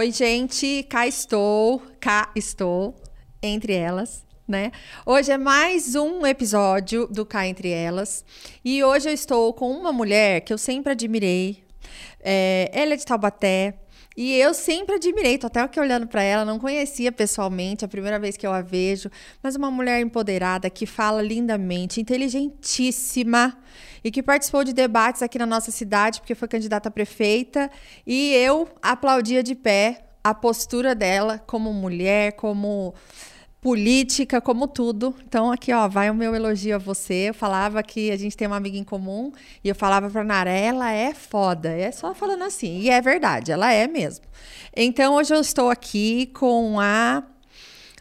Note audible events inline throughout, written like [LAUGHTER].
Oi, gente, cá estou, cá estou, entre elas, né? Hoje é mais um episódio do Cá Entre Elas e hoje eu estou com uma mulher que eu sempre admirei. É, ela é de Taubaté, e eu sempre admirei, tô até aqui olhando para ela, não conhecia pessoalmente, é a primeira vez que eu a vejo, mas uma mulher empoderada que fala lindamente, inteligentíssima e que participou de debates aqui na nossa cidade, porque foi candidata a prefeita, e eu aplaudia de pé a postura dela como mulher, como política, como tudo. Então, aqui, ó, vai o meu elogio a você. Eu falava que a gente tem uma amiga em comum e eu falava pra Nara, ela é foda. É só falando assim. E é verdade, ela é mesmo. Então, hoje eu estou aqui com a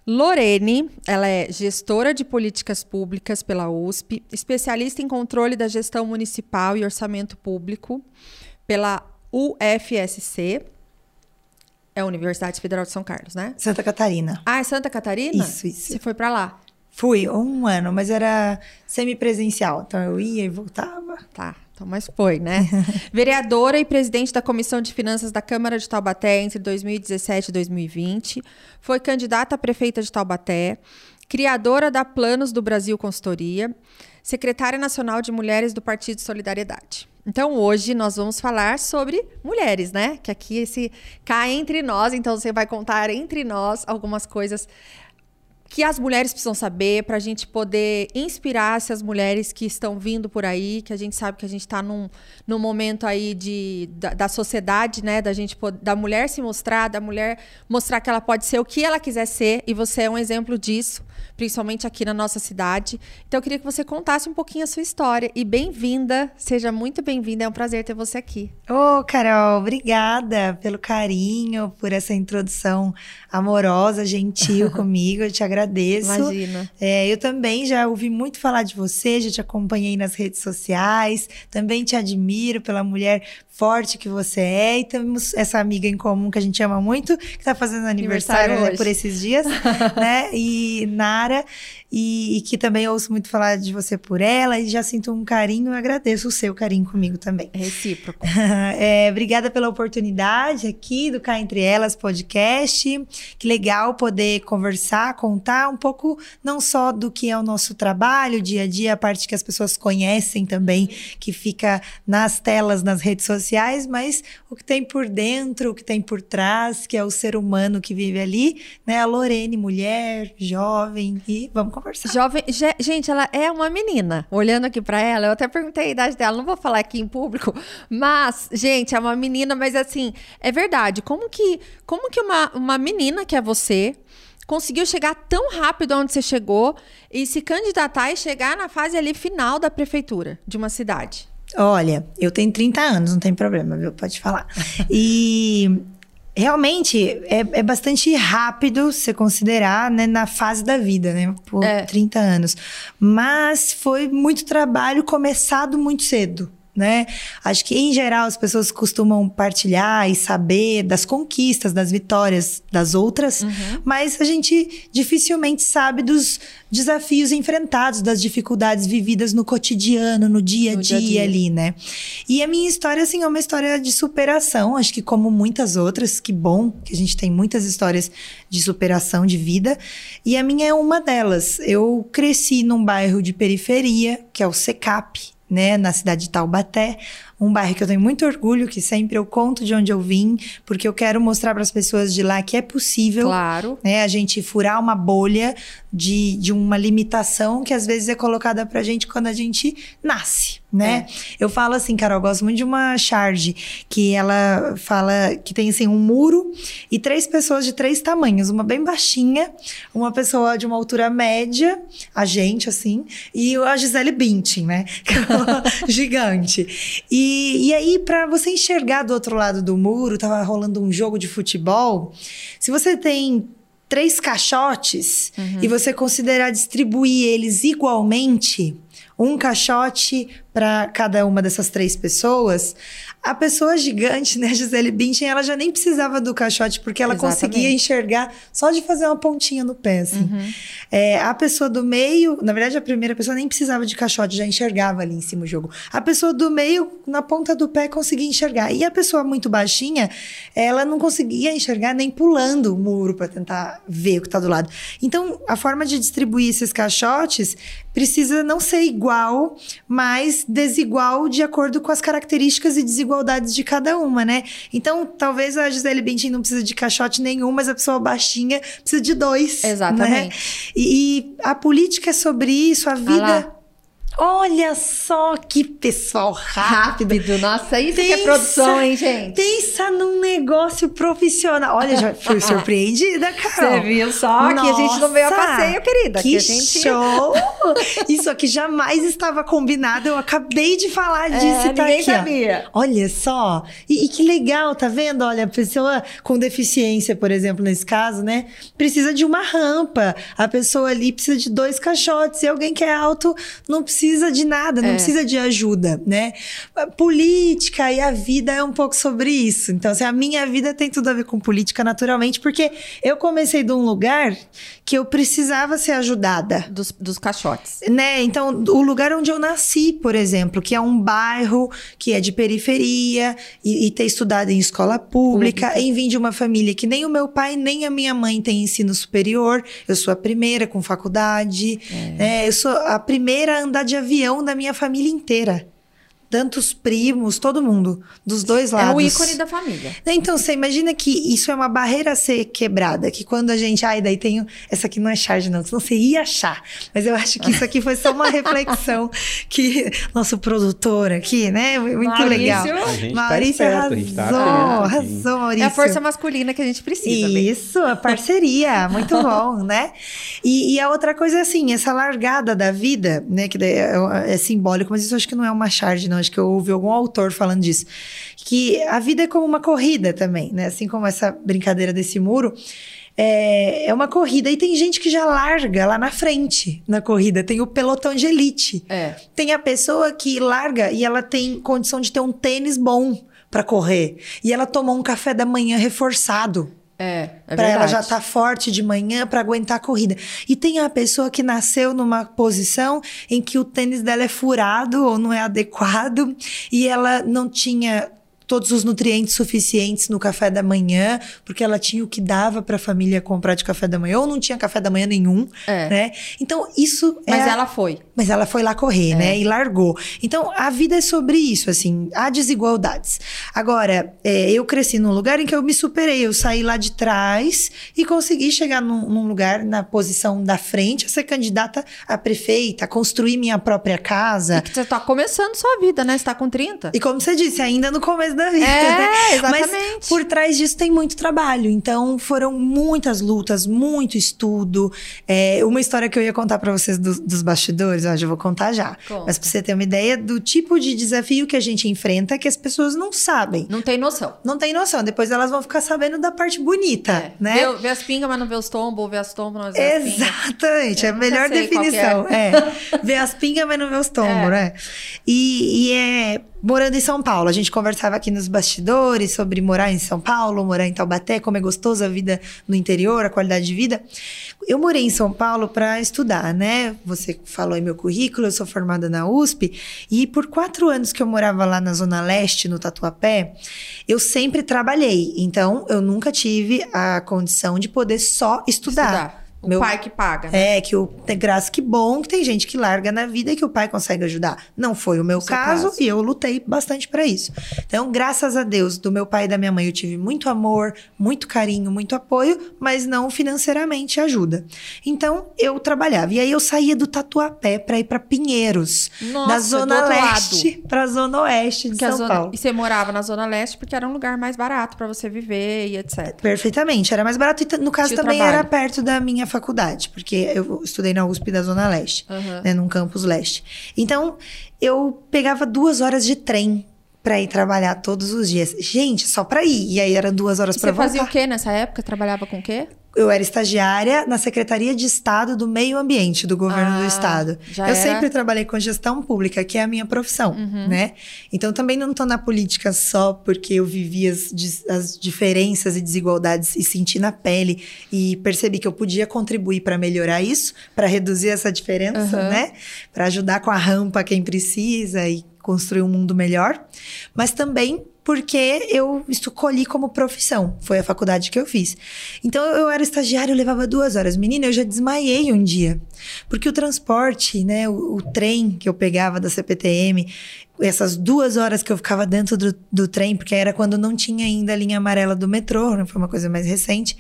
Lorene, ela é gestora de políticas públicas pela USP, especialista em controle da gestão municipal e orçamento público pela UFSC. É a Universidade Federal de São Carlos, né? Santa Catarina. Ah, é Santa Catarina? Isso, isso. Você foi para lá? Fui um ano, mas era semipresencial. Então eu ia e voltava. Tá, então, mas foi, né? [LAUGHS] Vereadora e presidente da Comissão de Finanças da Câmara de Taubaté entre 2017 e 2020. Foi candidata a prefeita de Taubaté. Criadora da Planos do Brasil Consultoria. Secretária Nacional de Mulheres do Partido Solidariedade. Então hoje nós vamos falar sobre mulheres, né? Que aqui esse cai entre nós, então você vai contar entre nós algumas coisas que as mulheres precisam saber para a gente poder inspirar essas mulheres que estão vindo por aí, que a gente sabe que a gente está num, num momento aí de, da, da, sociedade, né? Da gente da mulher se mostrar, da mulher mostrar que ela pode ser o que ela quiser ser, e você é um exemplo disso, principalmente aqui na nossa cidade. Então eu queria que você contasse um pouquinho a sua história. E bem-vinda, seja muito bem-vinda, é um prazer ter você aqui. Ô, oh, Carol, obrigada pelo carinho, por essa introdução amorosa, gentil [LAUGHS] comigo. Eu te agradeço. Imagina. É, eu também já ouvi muito falar de você, já te acompanhei nas redes sociais, também te admiro pela mulher forte que você é. E temos essa amiga em comum que a gente ama muito, que está fazendo aniversário, aniversário né, por esses dias, [LAUGHS] né? E Nara, e, e, que também ouço muito falar de você por ela, e já sinto um carinho e agradeço o seu carinho comigo também. É recíproco. [LAUGHS] é, obrigada pela oportunidade aqui do Cá Entre Elas podcast. Que legal poder conversar, contar um pouco não só do que é o nosso trabalho, dia a dia, a parte que as pessoas conhecem também, que fica nas telas, nas redes sociais sociais, mas o que tem por dentro, o que tem por trás, que é o ser humano que vive ali, né? A Lorene, mulher, jovem, e vamos conversar. Jovem, gente, ela é uma menina. Olhando aqui para ela, eu até perguntei a idade dela, não vou falar aqui em público, mas, gente, é uma menina, mas assim, é verdade. Como que, como que uma, uma menina que é você conseguiu chegar tão rápido onde você chegou e se candidatar e chegar na fase ali final da prefeitura de uma cidade? Olha, eu tenho 30 anos, não tem problema, viu? Pode falar. E realmente é, é, bastante rápido se considerar né, na fase da vida, né? Por é. 30 anos. Mas foi muito trabalho começado muito cedo né? Acho que em geral as pessoas costumam partilhar e saber das conquistas, das vitórias das outras, uhum. mas a gente dificilmente sabe dos desafios enfrentados, das dificuldades vividas no cotidiano, no dia a dia, dia, ali, né? E a minha história assim é uma história de superação, acho que como muitas outras, que bom que a gente tem muitas histórias de superação de vida, e a minha é uma delas. Eu cresci num bairro de periferia, que é o Secap, né, na cidade de Taubaté, um bairro que eu tenho muito orgulho, que sempre eu conto de onde eu vim, porque eu quero mostrar para as pessoas de lá que é possível, claro. né, a gente furar uma bolha de, de uma limitação que às vezes é colocada pra gente quando a gente nasce, né? É. Eu falo assim, Carol, eu gosto muito de uma charge que ela fala que tem assim um muro e três pessoas de três tamanhos, uma bem baixinha, uma pessoa de uma altura média, a gente assim, e a Gisele Bündchen, né? [LAUGHS] É gigante. E, e aí para você enxergar do outro lado do muro, tava rolando um jogo de futebol. Se você tem três caixotes uhum. e você considerar distribuir eles igualmente, um caixote para cada uma dessas três pessoas, A pessoa gigante, né, Gisele Bündchen, ela já nem precisava do caixote, porque ela Exatamente. conseguia enxergar só de fazer uma pontinha no pé, assim. Uhum. É, a pessoa do meio, na verdade, a primeira pessoa nem precisava de caixote, já enxergava ali em cima o jogo. A pessoa do meio, na ponta do pé, conseguia enxergar. E a pessoa muito baixinha, ela não conseguia enxergar nem pulando o muro para tentar ver o que está do lado. Então, a forma de distribuir esses caixotes precisa não ser igual, mas desigual de acordo com as características e desigualdades de cada uma, né? Então, talvez a Gisele Bündchen não precisa de caixote nenhum, mas a pessoa baixinha precisa de dois. Né? Exatamente. Né? E, e, a política é sobre isso, a vida. Ah Olha só que pessoal rápido. rápido. Nossa, isso pensa, que é produção, hein, gente? Pensa num negócio profissional. Olha, já fui [LAUGHS] surpreendida, Carol. Você viu só Nossa, que a gente não veio a passeio, querida. Que, que gente... show! [LAUGHS] isso aqui jamais estava combinado. Eu acabei de falar é, disso é, e tá ninguém aqui. sabia. Ó. Olha só. E, e, que legal, tá vendo? Olha, a pessoa com deficiência, por exemplo, nesse caso, né? Precisa de uma rampa. A pessoa ali precisa de dois caixotes. E alguém que é alto não precisa precisa de nada, não é. precisa de ajuda, né? A política e a vida é um pouco sobre isso. Então, assim, a minha vida tem tudo a ver com política naturalmente, porque eu comecei de um lugar que eu precisava ser ajudada. Dos, dos caixotes. Né? Então, o lugar onde eu nasci, por exemplo, que é um bairro que é de periferia e, e ter estudado em escola pública, pública, em vir de uma família que nem o meu pai nem a minha mãe tem ensino superior. Eu sou a primeira com faculdade. É. É, eu sou a primeira a andar de avião da minha família inteira tantos primos, todo mundo, dos dois lados. É o ícone da família. Então, você imagina que isso é uma barreira a ser quebrada, que quando a gente, ai, daí tem, essa aqui não é charge não, senão você ia achar. Mas eu acho que isso aqui foi só uma [LAUGHS] reflexão que nosso produtor aqui, né, muito Maurício, legal. A gente Maurício tá arrasou, tá arrasou, Maurício. É a força masculina que a gente precisa. Isso, a parceria, muito [LAUGHS] bom, né? E, e, a outra coisa é assim, essa largada da vida, né, que é, é simbólico, mas isso acho que não é uma charge não, acho que eu ouvi algum autor falando disso, que a vida é como uma corrida também, né? Assim como essa brincadeira desse muro. É, é uma corrida e tem gente que já larga lá na frente na corrida. Tem o pelotão de elite. É. Tem a pessoa que larga e ela tem condição de ter um tênis bom para correr. E ela tomou um café da manhã reforçado. É, é para ela já estar tá forte de manhã para aguentar a corrida. E tem a pessoa que nasceu numa posição em que o tênis dela é furado ou não é adequado e ela não tinha todos os nutrientes suficientes no café da manhã, porque ela tinha o que dava para a família comprar de café da manhã, ou não tinha café da manhã nenhum, é. né? Então, isso Mas é ela foi. Mas ela foi lá correr, né? é. né? E largou. Então, a vida é sobre isso, assim, há desigualdades. Agora, é, eu cresci num lugar em que eu me superei, eu saí lá de trás e consegui chegar num, num lugar na posição da frente, a ser candidata a prefeita, a construir minha própria casa. E que você tá começando sua vida, né? Você tá com 30. E como você disse, ainda no começo da vida. É, né? exatamente. Mas por trás disso tem muito trabalho. Então foram muitas lutas, muito estudo. É, uma história que eu ia contar para vocês do, dos bastidores, eu já vou contar já. Conta. Mas pra você ter uma ideia do tipo de desafio que a gente enfrenta que as pessoas não sabem. Não tem noção. Não tem noção. Depois elas vão ficar sabendo da parte bonita, é. né? Vê, vê, as pingas, mas não vê os tombos, vê as tombas, mas vê Exatamente, é a melhor definição. É. [LAUGHS] é. Vê as pingas, mas não vê os tombos, é. né? E, e é morando em São Paulo. A gente conversava aqui nos bastidores sobre morar em São Paulo, morar em Taubaté, como é gostoso a vida no interior, a qualidade de vida. Eu morei em São Paulo para estudar, né? Você falou em meu currículo, eu sou formada na USP e por quatro anos que eu morava lá na Zona Leste, no Tatuapé, eu sempre trabalhei. Então, eu nunca tive a condição de poder só estudar. estudar. O Meu, pai que paga. Né? É, que o tem graça que bom que tem gente que larga na vida e que o pai consegue ajudar. Não foi o meu caso, caso, e eu lutei bastante para isso. Então, graças a Deus, do meu pai e da minha mãe, eu tive muito amor, muito carinho, muito apoio, mas não financeiramente ajuda. Então, eu trabalhava. E aí eu saía do Tatuapé para ir para Pinheiros, Nossa, da zona leste para zona oeste de que São zona... Paulo. E você morava na zona leste porque era um lugar mais barato para você viver e etc. Perfeitamente, era mais barato e no caso Tinha também trabalho. era perto da minha faculdade, porque eu estudei na USP da Zona Leste, uhum. né, num campus leste. Então, eu pegava duas horas de trem para ir trabalhar todos os dias. Gente, só para ir. E aí eram duas horas para voltar. Você fazia o quê nessa época? Trabalhava com o quê? Eu era estagiária na Secretaria de Estado do Meio Ambiente do governo ah, do estado. eu era... sempre trabalhei com gestão pública, que é a minha profissão, uhum. né? Então também não estou na política só porque eu vivi as, as diferenças e desigualdades e senti na pele e percebi que eu podia contribuir para melhorar isso, para reduzir essa diferença, uhum. né? Para ajudar com a rampa quem precisa e construir um mundo melhor, mas também porque eu escolhi como profissão. Foi a faculdade que eu fiz. Então eu era estagiário, eu levava duas horas. Menina, eu já desmaiei um dia. Porque o transporte, né, o, o trem que eu pegava da CPTM, essas duas horas que eu ficava dentro do, do trem, porque era quando não tinha ainda a linha amarela do metrô, né, foi uma coisa mais recente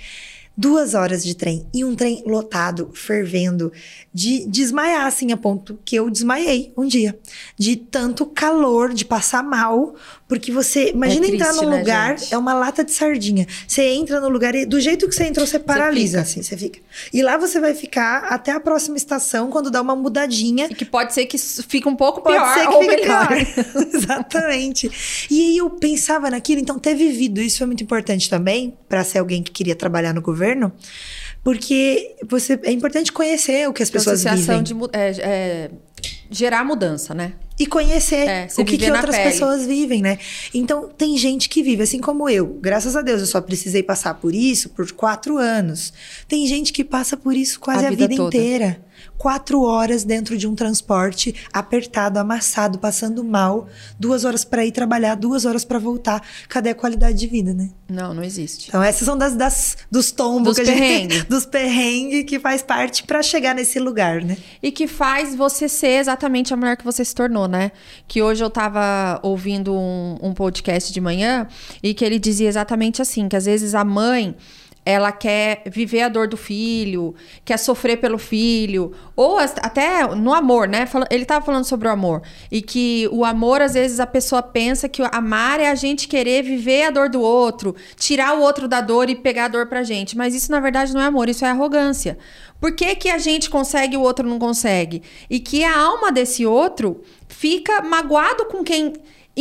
duas horas de trem e um trem lotado, fervendo, de desmaiar, assim, a ponto que eu desmaiei um dia. De tanto calor, de passar mal, porque você. Imagina é triste, entrar num né, lugar, gente? é uma lata de sardinha. Você entra no lugar e do jeito que você entrou, você paralisa, você assim, você fica. E lá você vai ficar até a próxima estação, quando dá uma mudadinha. E que pode ser que fique um pouco pior. Pode ser que fique melhor. pior. [LAUGHS] [LAUGHS] Exatamente. E aí eu pensava naquilo, então ter vivido isso foi muito importante também, para ser alguém que queria trabalhar no governo porque você é importante conhecer o que as pessoas vivem. De, é, é, gerar mudança, né? E conhecer é, o que, que outras pele. pessoas vivem, né? Então, tem gente que vive, assim como eu. Graças a Deus, eu só precisei passar por isso por quatro anos. Tem gente que passa por isso quase a, a vida, vida inteira quatro horas dentro de um transporte apertado, amassado, passando mal, duas horas para ir trabalhar, duas horas para voltar. Cadê a qualidade de vida, né? Não, não existe. Então essas são das, das dos tombos, dos perrengues, dos perrengues que faz parte para chegar nesse lugar, né? E que faz você ser exatamente a mulher que você se tornou, né? Que hoje eu tava ouvindo um, um podcast de manhã e que ele dizia exatamente assim, que às vezes a mãe ela quer viver a dor do filho, quer sofrer pelo filho, ou até no amor, né? Ele estava falando sobre o amor. E que o amor, às vezes, a pessoa pensa que amar é a gente querer viver a dor do outro, tirar o outro da dor e pegar a dor pra gente. Mas isso, na verdade, não é amor, isso é arrogância. Por que, que a gente consegue e o outro não consegue? E que a alma desse outro fica magoado com quem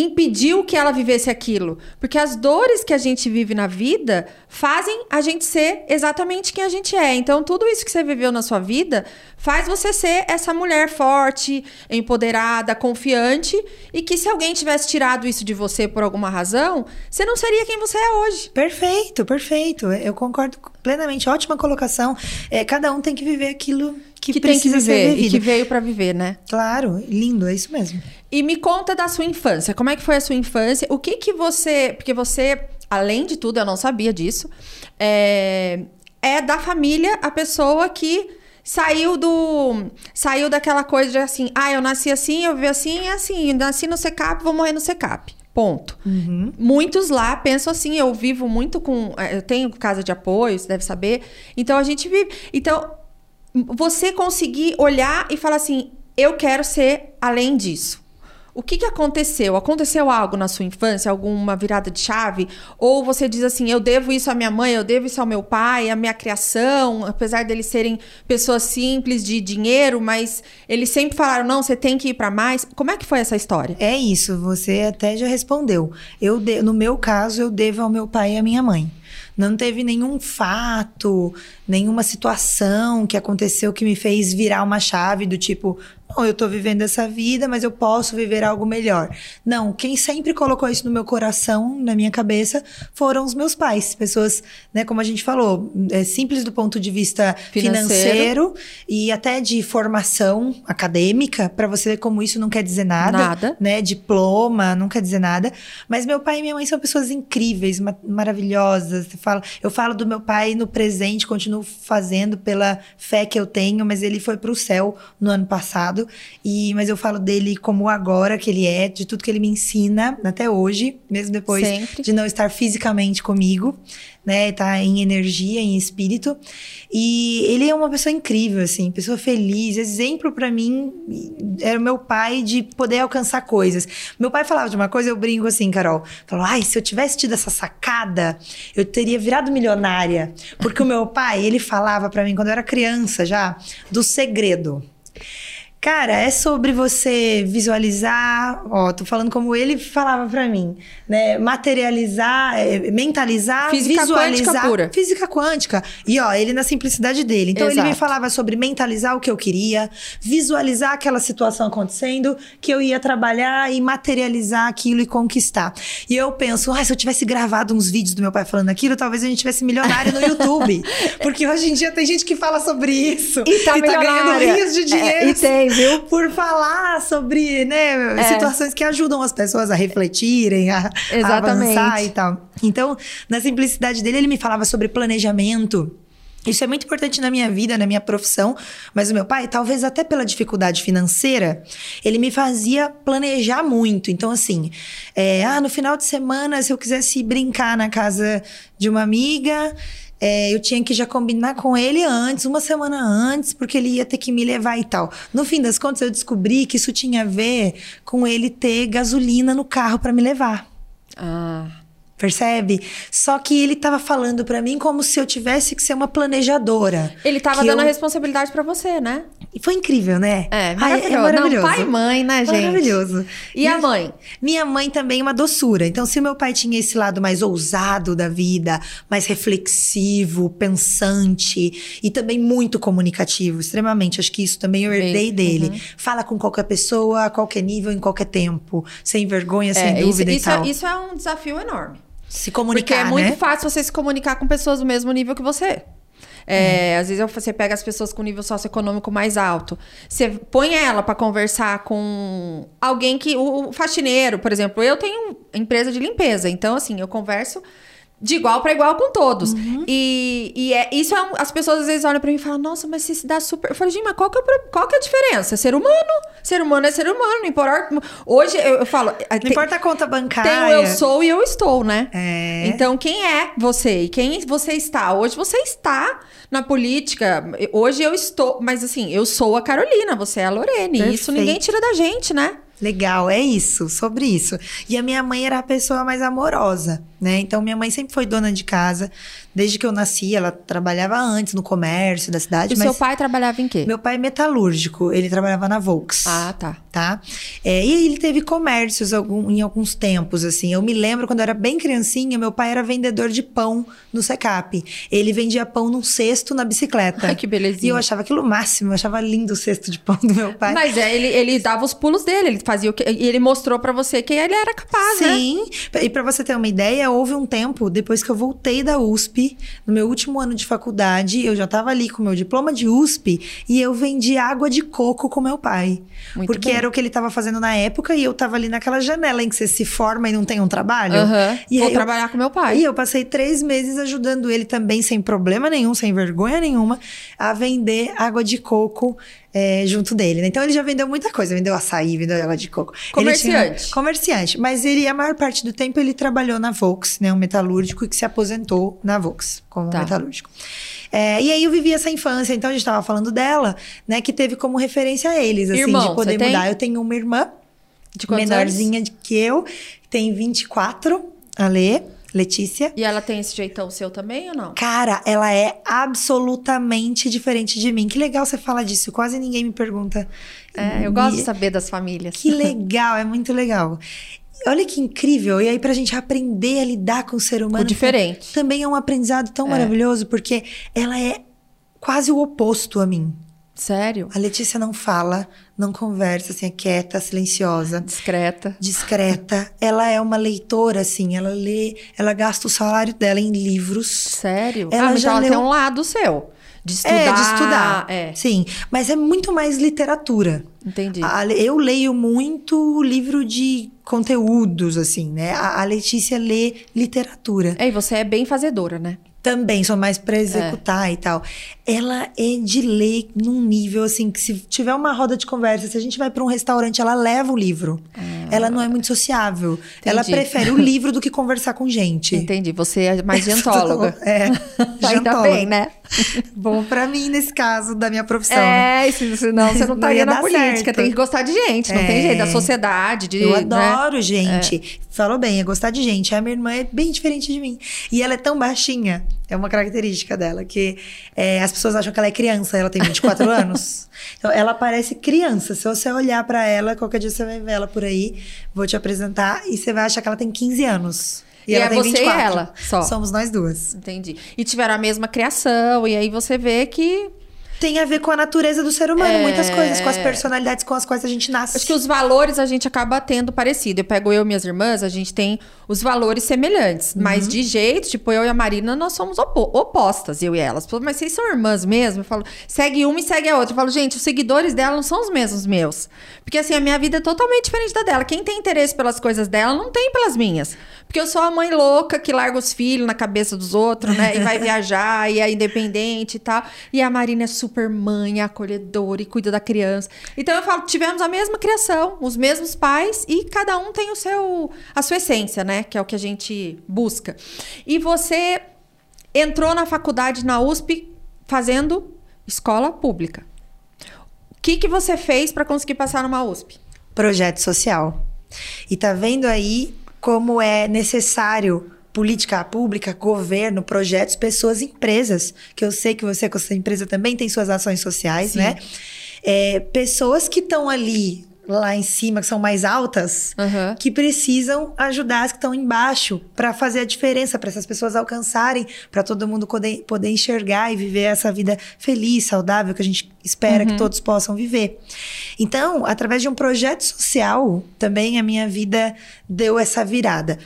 impediu que ela vivesse aquilo. Porque as dores que a gente vive na vida fazem a gente ser exatamente quem a gente é. Então, tudo isso que você viveu na sua vida faz você ser essa mulher forte, empoderada, confiante e que se alguém tivesse tirado isso de você por alguma razão, você não seria quem você é hoje. Perfeito, perfeito. Eu concordo plenamente. Ótima colocação. É, cada um tem que viver aquilo que, que tem que viver e que veio para viver, né? Claro, lindo, é isso mesmo. E me conta da sua infância. Como é que foi a sua infância? O que que você, porque você, além de tudo, eu não sabia disso, é, é da família a pessoa que saiu do saiu daquela coisa de assim, ah, eu nasci assim, eu vivi assim, e assim, nasci no secap, vou morrer no secap. Ponto. Uhum. Muitos lá pensam assim, eu vivo muito com. É, eu tenho casa de apoio, você deve saber. Então a gente vive. Então, você conseguir olhar e falar assim: eu quero ser além disso. O que, que aconteceu? Aconteceu algo na sua infância? Alguma virada de chave? Ou você diz assim, eu devo isso à minha mãe, eu devo isso ao meu pai, à minha criação, apesar deles serem pessoas simples de dinheiro, mas eles sempre falaram, não, você tem que ir para mais. Como é que foi essa história? É isso, você até já respondeu. Eu de... No meu caso, eu devo ao meu pai e à minha mãe. Não teve nenhum fato, nenhuma situação que aconteceu que me fez virar uma chave do tipo, não, eu tô vivendo essa vida, mas eu posso viver algo melhor. Não, quem sempre colocou isso no meu coração, na minha cabeça, foram os meus pais. Pessoas, né, como a gente falou, é simples do ponto de vista financeiro, financeiro e até de formação acadêmica, para você ver como isso não quer dizer nada, nada, né? Diploma, não quer dizer nada. Mas meu pai e minha mãe são pessoas incríveis, maravilhosas. Eu falo, eu falo do meu pai no presente, continuo fazendo pela fé que eu tenho, mas ele foi para o céu no ano passado passado, e mas eu falo dele como agora que ele é, de tudo que ele me ensina até hoje, mesmo depois Sempre. de não estar fisicamente comigo, né? Tá em energia, em espírito. E ele é uma pessoa incrível, assim, pessoa feliz, exemplo para mim era o meu pai de poder alcançar coisas. Meu pai falava de uma coisa, eu brinco assim, Carol. Falou: "Ai, se eu tivesse tido essa sacada, eu teria virado milionária". Porque o meu pai, ele falava para mim quando eu era criança já do segredo. Cara, é sobre você visualizar, ó, tô falando como ele falava para mim, né? Materializar, é, mentalizar, física visualizar. Quântica pura. Física quântica. E ó, ele na simplicidade dele. Então Exato. ele me falava sobre mentalizar o que eu queria, visualizar aquela situação acontecendo, que eu ia trabalhar e materializar aquilo e conquistar. E eu penso, ah, se eu tivesse gravado uns vídeos do meu pai falando aquilo, talvez a gente tivesse milionário no YouTube. [LAUGHS] Porque hoje em dia tem gente que fala sobre isso e tá, e tá ganhando rios de dinheiro. É, e tem viu? Por falar sobre, né, é. situações que ajudam as pessoas a refletirem, a, a avançar e tal. Então, na simplicidade dele, ele me falava sobre planejamento. Isso é muito importante na minha vida, na minha profissão. Mas o meu pai, talvez até pela dificuldade financeira, ele me fazia planejar muito. Então, assim, é, ah, no final de semana, se eu quisesse brincar na casa de uma amiga, é, eu tinha que já combinar com ele antes, uma semana antes, porque ele ia ter que me levar e tal. No fim das contas, eu descobri que isso tinha a ver com ele ter gasolina no carro para me levar. Ah. Percebe? Só que ele tava falando para mim como se eu tivesse que ser uma planejadora. Ele tava dando eu... a responsabilidade para você, né? E foi incrível, né? É, maravilhoso. Ai, é maravilhoso. Não, pai e mãe, né, gente? Maravilhoso. E, e a mãe? Minha mãe também é uma doçura. Então, se o meu pai tinha esse lado mais ousado da vida, mais reflexivo, pensante e também muito comunicativo, extremamente. Acho que isso também eu herdei Bem, dele. Uhum. Fala com qualquer pessoa, a qualquer nível, em qualquer tempo, sem vergonha, é, sem dúvida isso, e tal. É, isso é um desafio enorme. Se comunicar, Porque é muito né? fácil você se comunicar com pessoas do mesmo nível que você. É, é. Às vezes você pega as pessoas com nível socioeconômico mais alto. Você põe ela para conversar com alguém que. O faxineiro, por exemplo. Eu tenho empresa de limpeza. Então, assim, eu converso de igual para igual com todos. Uhum. E, e é, isso é um, as pessoas às vezes olham para mim e falam: Nossa, mas você se dá super. Eu falei, gente, mas qual que, é, qual que é a diferença? Ser humano. Ser humano é ser humano. Não importa. Hoje eu, eu falo. Não tem, importa a conta bancária. Tem o eu sou e eu estou, né? É. Então, quem é você e quem você está? Hoje você está na política. Hoje eu estou. Mas assim, eu sou a Carolina, você é a Lorene. Perfeito. Isso ninguém tira da gente, né? Legal, é isso, sobre isso. E a minha mãe era a pessoa mais amorosa, né? Então minha mãe sempre foi dona de casa, Desde que eu nasci, ela trabalhava antes no comércio da cidade. E o seu pai trabalhava em quê? Meu pai é metalúrgico, ele trabalhava na Volks. Ah, tá. Tá? É, e ele teve comércios algum, em alguns tempos, assim. Eu me lembro quando eu era bem criancinha, meu pai era vendedor de pão no Secap. Ele vendia pão num cesto na bicicleta. Ai, que belezinha. E eu achava aquilo máximo, eu achava lindo o cesto de pão do meu pai. Mas é, ele, ele dava os pulos dele, ele fazia o que. E ele mostrou para você que ele era capaz, Sim. né? Sim. E para você ter uma ideia, houve um tempo, depois que eu voltei da USP, no meu último ano de faculdade, eu já estava ali com meu diploma de USP e eu vendi água de coco com meu pai. Muito porque bem. era o que ele estava fazendo na época e eu estava ali naquela janela em que você se forma e não tem um trabalho. Uhum. E Vou trabalhar com meu pai. E eu passei três meses ajudando ele também, sem problema nenhum, sem vergonha nenhuma, a vender água de coco é, junto dele. Né? Então ele já vendeu muita coisa, vendeu açaí, vendeu água de coco. Comerciante. Tinha, comerciante. Mas ele, a maior parte do tempo, ele trabalhou na Volks, né? Um metalúrgico que se aposentou na Volks como tá. metalúrgico. É, e aí eu vivi essa infância, então a gente estava falando dela, né? Que teve como referência eles, assim, Irmão, de poder mudar. Eu tenho uma irmã menorzinha anos? que eu, tem 24, a Lê. Letícia. E ela tem esse jeitão seu também ou não? Cara, ela é absolutamente diferente de mim. Que legal você falar disso. Quase ninguém me pergunta. É, eu gosto de saber das famílias. Que legal, é muito legal. Olha que incrível. E aí, pra gente aprender a lidar com o ser humano. O diferente. Também é um aprendizado tão é. maravilhoso, porque ela é quase o oposto a mim. Sério? A Letícia não fala, não conversa, assim, é quieta, silenciosa. Discreta. Discreta. ela é uma leitora, assim, ela lê, ela gasta o salário dela em livros. Sério? Ela ah, já então leu... ela tem um lado seu. De estudar. É, de estudar. É. Sim. Mas é muito mais literatura. Entendi. A, eu leio muito livro de conteúdos, assim, né? A, a Letícia lê literatura. É, e você é bem fazedora, né? Também sou mais para executar é. e tal. Ela é de ler num nível assim que se tiver uma roda de conversa, se a gente vai para um restaurante, ela leva o livro. Ah. Ela não é muito sociável. Entendi. Ela prefere o livro do que conversar com gente. Entendi. Você é mais [LAUGHS] gentóloga. é. [LAUGHS] Ainda bem, né? [LAUGHS] Bom pra mim, nesse caso, da minha profissão. É, né? senão você não estaria [LAUGHS] na política. Certo. Tem que gostar de gente, não é. tem jeito. Da sociedade, de. Eu né? adoro né? gente. É. Falou bem, é gostar de gente. A minha irmã é bem diferente de mim. E ela é tão baixinha. É uma característica dela, que é, as pessoas acham que ela é criança, ela tem 24 [LAUGHS] anos. Então, ela parece criança. Se você olhar para ela, qualquer dia você vai ver ela por aí, vou te apresentar, e você vai achar que ela tem 15 anos. E, e ela é tem você 24. e ela só. Somos nós duas. Entendi. E tiveram a mesma criação, e aí você vê que tem a ver com a natureza do ser humano, é... muitas coisas, com as personalidades com as quais a gente nasce. Acho que os valores a gente acaba tendo parecido. Eu pego eu e minhas irmãs, a gente tem os valores semelhantes, uhum. mas de jeito, tipo, eu e a Marina, nós somos opo opostas, eu e elas. Mas vocês são irmãs mesmo? Eu falo, segue uma e segue a outra. Eu falo, gente, os seguidores dela não são os mesmos meus. Porque assim, a minha vida é totalmente diferente da dela. Quem tem interesse pelas coisas dela não tem pelas minhas. Porque eu sou a mãe louca que larga os filhos na cabeça dos outros, né? E vai [LAUGHS] viajar, e é independente e tal. E a Marina é super mãe, é acolhedora e cuida da criança. Então eu falo, tivemos a mesma criação, os mesmos pais, e cada um tem o seu, a sua essência, né? Que é o que a gente busca. E você entrou na faculdade na USP fazendo escola pública. O que, que você fez para conseguir passar numa USP? Projeto social. E tá vendo aí como é necessário política pública, governo, projetos, pessoas, empresas, que eu sei que você com sua empresa também tem suas ações sociais, Sim. né? É, pessoas que estão ali lá em cima, que são mais altas, uhum. que precisam ajudar as que estão embaixo para fazer a diferença, para essas pessoas alcançarem, para todo mundo poder, poder enxergar e viver essa vida feliz, saudável que a gente espera uhum. que todos possam viver. Então, através de um projeto social, também a minha vida deu essa virada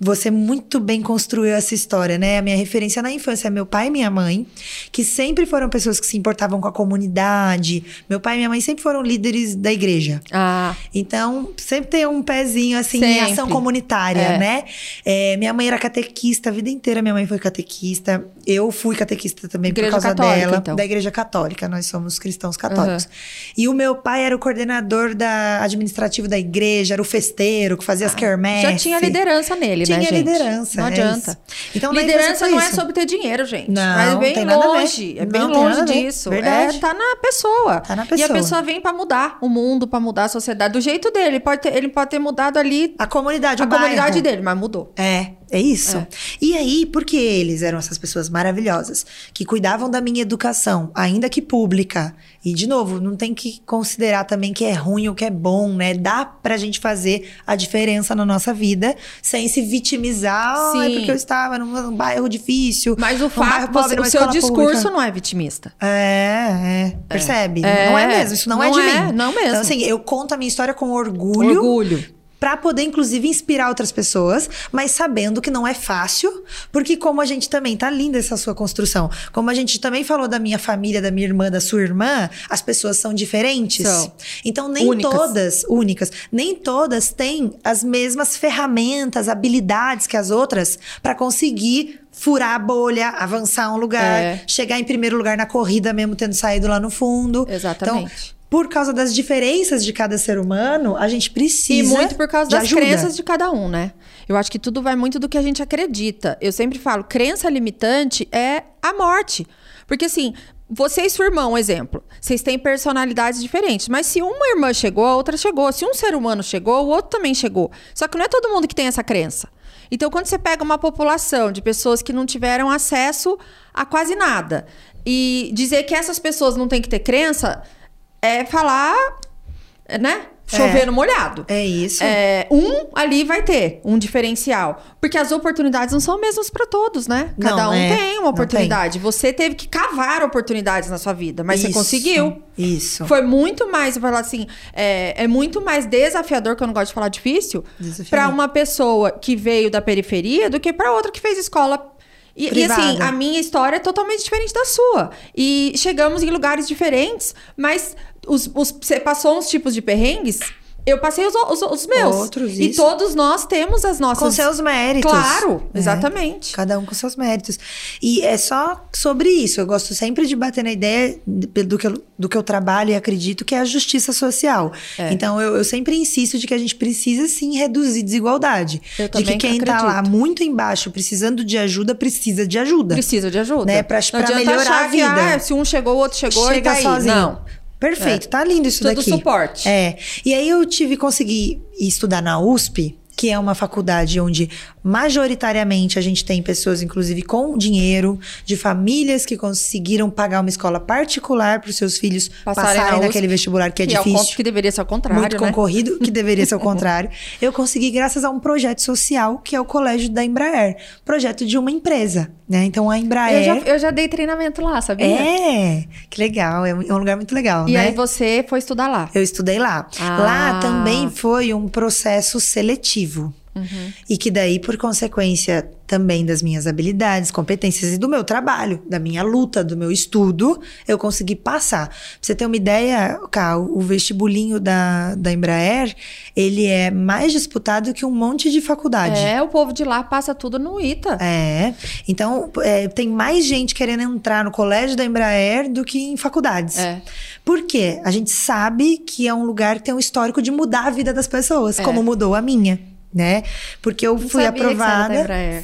você muito bem construiu essa história, né? A minha referência na infância é meu pai e minha mãe, que sempre foram pessoas que se importavam com a comunidade. Meu pai e minha mãe sempre foram líderes da igreja. Ah. Então, sempre tem um pezinho, assim, sempre. em ação comunitária, é. né? É, minha mãe era catequista a vida inteira, minha mãe foi catequista. Eu fui catequista também igreja por causa católica, dela. Então. Da igreja católica, nós somos cristãos católicos. Uhum. E o meu pai era o coordenador da administrativo da igreja, era o festeiro, que fazia ah. as quermesses. Já tinha liderança nele, tinha né, liderança. Não é adianta. Isso. Então, liderança não é sobre ter dinheiro, gente. Não, é bem tem longe. É bem longe disso. Verdade. É, tá na pessoa. Tá na pessoa. E a pessoa vem para mudar o mundo, para mudar a sociedade. Do jeito dele. Ele pode ter, ele pode ter mudado ali. A comunidade, A comunidade dele, mas mudou. É. É isso. É. E aí, porque eles eram essas pessoas maravilhosas que cuidavam da minha educação, ainda que pública. E, de novo, não tem que considerar também que é ruim ou que é bom, né? Dá pra gente fazer a diferença na nossa vida sem se vitimizar. Sim. é porque eu estava num, bairro difícil. Mas o fato, pobre, o seu discurso pública. não é vitimista. É, é. Percebe? É. Não é mesmo. Isso não, não é de é, mim. Não mesmo. Então, assim, eu conto a minha história com orgulho. Orgulho para poder inclusive inspirar outras pessoas, mas sabendo que não é fácil, porque como a gente também tá linda essa sua construção, como a gente também falou da minha família, da minha irmã, da sua irmã, as pessoas são diferentes. São. Então nem únicas. todas únicas, nem todas têm as mesmas ferramentas, habilidades que as outras para conseguir furar a bolha, avançar um lugar, é. chegar em primeiro lugar na corrida mesmo tendo saído lá no fundo. Exatamente. Então, por causa das diferenças de cada ser humano, a gente precisa. E muito por causa das ajuda. crenças de cada um, né? Eu acho que tudo vai muito do que a gente acredita. Eu sempre falo, crença limitante é a morte. Porque assim, você e sua irmã, um exemplo. Vocês têm personalidades diferentes. Mas se uma irmã chegou, a outra chegou. Se um ser humano chegou, o outro também chegou. Só que não é todo mundo que tem essa crença. Então, quando você pega uma população de pessoas que não tiveram acesso a quase nada e dizer que essas pessoas não têm que ter crença, é falar, né? Chover é, no molhado. É isso. É, um ali vai ter um diferencial. Porque as oportunidades não são mesmas para todos, né? Cada não, um é, tem uma oportunidade. Tem. Você teve que cavar oportunidades na sua vida, mas isso, você conseguiu. Isso. Foi muito mais, eu falar assim, é, é, muito mais desafiador, que eu não gosto de falar difícil, para uma pessoa que veio da periferia do que para outra que fez escola e, e, assim, a minha história é totalmente diferente da sua. E chegamos em lugares diferentes, mas os, os, você passou uns tipos de perrengues Eu passei os, os, os meus. Outros, e isso. todos nós temos as nossas. Com seus méritos. Claro, É. exatamente. Cada um com seus méritos. E é só sobre isso. Eu gosto sempre de bater na ideia do que eu, do que eu trabalho e acredito que é a justiça social. É. Então, eu, eu sempre insisto de que a gente precisa sim reduzir desigualdade. Eu de que quem tá lá muito embaixo, precisando de ajuda, precisa de ajuda. Precisa de ajuda. Né, pra- Não pra melhorar a vida. Que, ah, se um chegou, o outro chegou e Chega tá aí. sozinho. Não. Perfeito, tá lindo isso Tudo daqui. suporte. É. E aí eu tive consegui estudar na USP, que é uma faculdade onde majoritariamente a gente tem pessoas, inclusive com dinheiro, de famílias que conseguiram pagar uma escola particular para os seus filhos Passarem passarem, na USP, naquele vestibular que é que, é o difícil. con- que deveria ser ao contrário, muito né? concorrido, que deveria ser o [LAUGHS] contrário. Eu consegui graças a um projeto social, que é o Colégio da Embraer. Projeto de uma empresa, né? Então a Embraer... Eu já, eu já dei treinamento lá, sabia? É, que legal, é um é um lugar muito legal, E né? aí você foi estudar lá. Eu estudei lá. Ah. Lá também foi um processo seletivo. Uhum. E que daí, por consequência também das minhas habilidades, competências e do meu trabalho, da minha luta, do meu estudo, eu consegui passar. Pra você ter uma ideia, Cá, o vestibulinho da, da Embraer, ele é mais disputado que um monte de faculdade. É, o povo de lá passa tudo no ITA. É. Então, é, tem mais gente querendo entrar no colégio da Embraer do que em faculdades. É. Por quê? A gente sabe que é um lugar que tem um histórico de mudar a vida das pessoas, É. como mudou a minha. Né? Porque eu Não fui aprovada.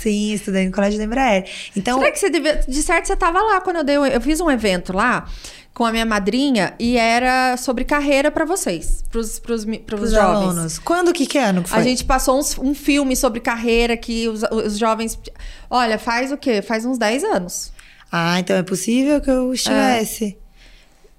Sim, estudei no colégio da Embraer. Então, Será que você devia. De certo, você estava lá quando eu dei. Eu fiz um evento lá com a minha madrinha e era sobre carreira para vocês, pros, pros, mi- pros os jovens. alunos. Quando que que ano que foi? A gente passou uns- um filme sobre carreira que os, os jovens. Olha, faz o quê? Faz uns 10 anos. Ah, então é possível que eu estivesse.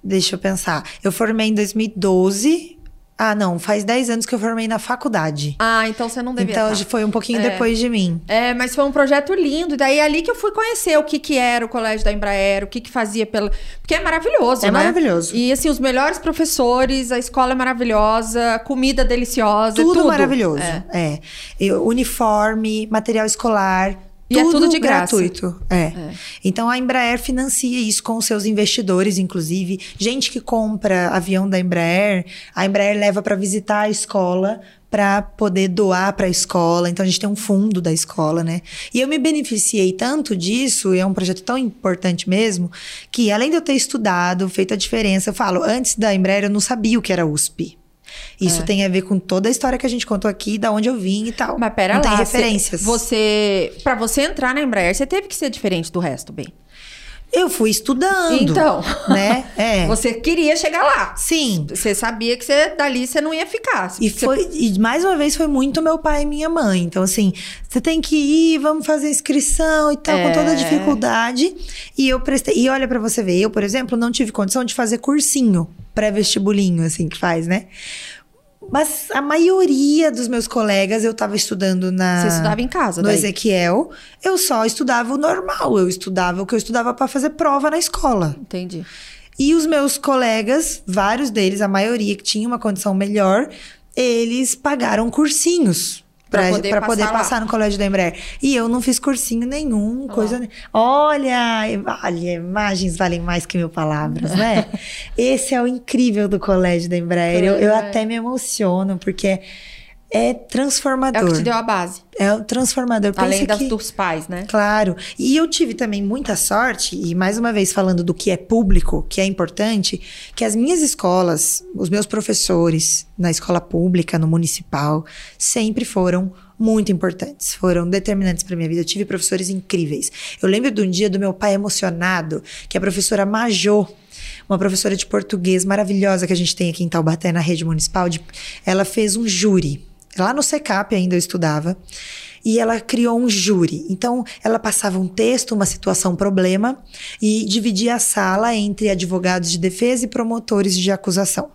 Deixa eu pensar. Eu formei em 2012. Ah, não, faz 10 anos que eu formei na faculdade. Ah, então você não devia. Então tá. foi um pouquinho É. depois de mim. É, mas foi um projeto lindo. E daí é ali que eu fui conhecer o que, que era o colégio da Embraer, o que, que fazia pela. Porque é maravilhoso, É né? maravilhoso. E assim, os melhores professores, a escola é maravilhosa, a comida deliciosa. é Tudo, tudo maravilhoso. É. É. Eu- uniforme, material escolar. E é tudo tudo de graça. gratuito. É. Então a Embraer financia isso com os seus investidores, inclusive. Gente que compra avião da Embraer, a Embraer leva para visitar a escola para poder doar para a escola. Então a gente tem um fundo da escola, né? E eu me beneficiei tanto disso, e é um projeto tão importante mesmo, que além de eu ter estudado, feito a diferença, eu falo, antes da Embraer eu não sabia o que era USP. Isso tem a ver com toda a história que a gente contou aqui, da onde eu vim e tal. Mas pera não lá. tem referências. Você. Pra você entrar na Embraer, você teve que ser diferente do resto, bem. Eu fui estudando. Então. Né? [LAUGHS] É. Você queria chegar lá. Sim. Você sabia que você, dali você não ia ficar. E Você- foi, e mais uma vez foi muito meu pai e minha mãe. Então, assim, você tem que ir, vamos fazer inscrição e tal, com toda a É. dificuldade. E eu prestei. E olha pra você ver, eu, por exemplo, não tive condição de fazer cursinho pré-vestibulinho, assim, que faz, né? Mas a maioria dos meus colegas, eu tava estudando na. Você estudava em casa, No daí? Ezequiel, eu só estudava o normal. Eu estudava o que eu estudava pra fazer prova na escola. Entendi. E os meus colegas, vários deles, a maioria que tinha uma condição melhor, eles pagaram cursinhos Pra pra poder pra poder passar lá. passar no colégio da Embraer. E eu não fiz cursinho nenhum, coisa. Olha, olha, imagens valem mais que mil palavras, né? [LAUGHS] Esse é o incrível do colégio da Embraer. Eu, eu É. até me emociono, porque é É transformador. o que te deu a base. É o transformador. Pensa Além das, que... dos pais, né? Claro. E eu tive também muita sorte, e mais uma vez falando do que é público, que é importante, que as minhas escolas, os meus professores na escola pública, no municipal, sempre foram muito importantes, foram determinantes para minha vida. Eu tive professores incríveis. Eu lembro de um dia do meu pai emocionado, que a professora Majô, uma professora de português maravilhosa que a gente tem aqui em Taubaté, na rede municipal, de- ela fez um júri. Lá no SECAP ainda eu estudava. E ela criou um júri. Então, ela passava um texto, uma situação, um problema, e dividia a sala entre advogados de defesa e promotores de acusação.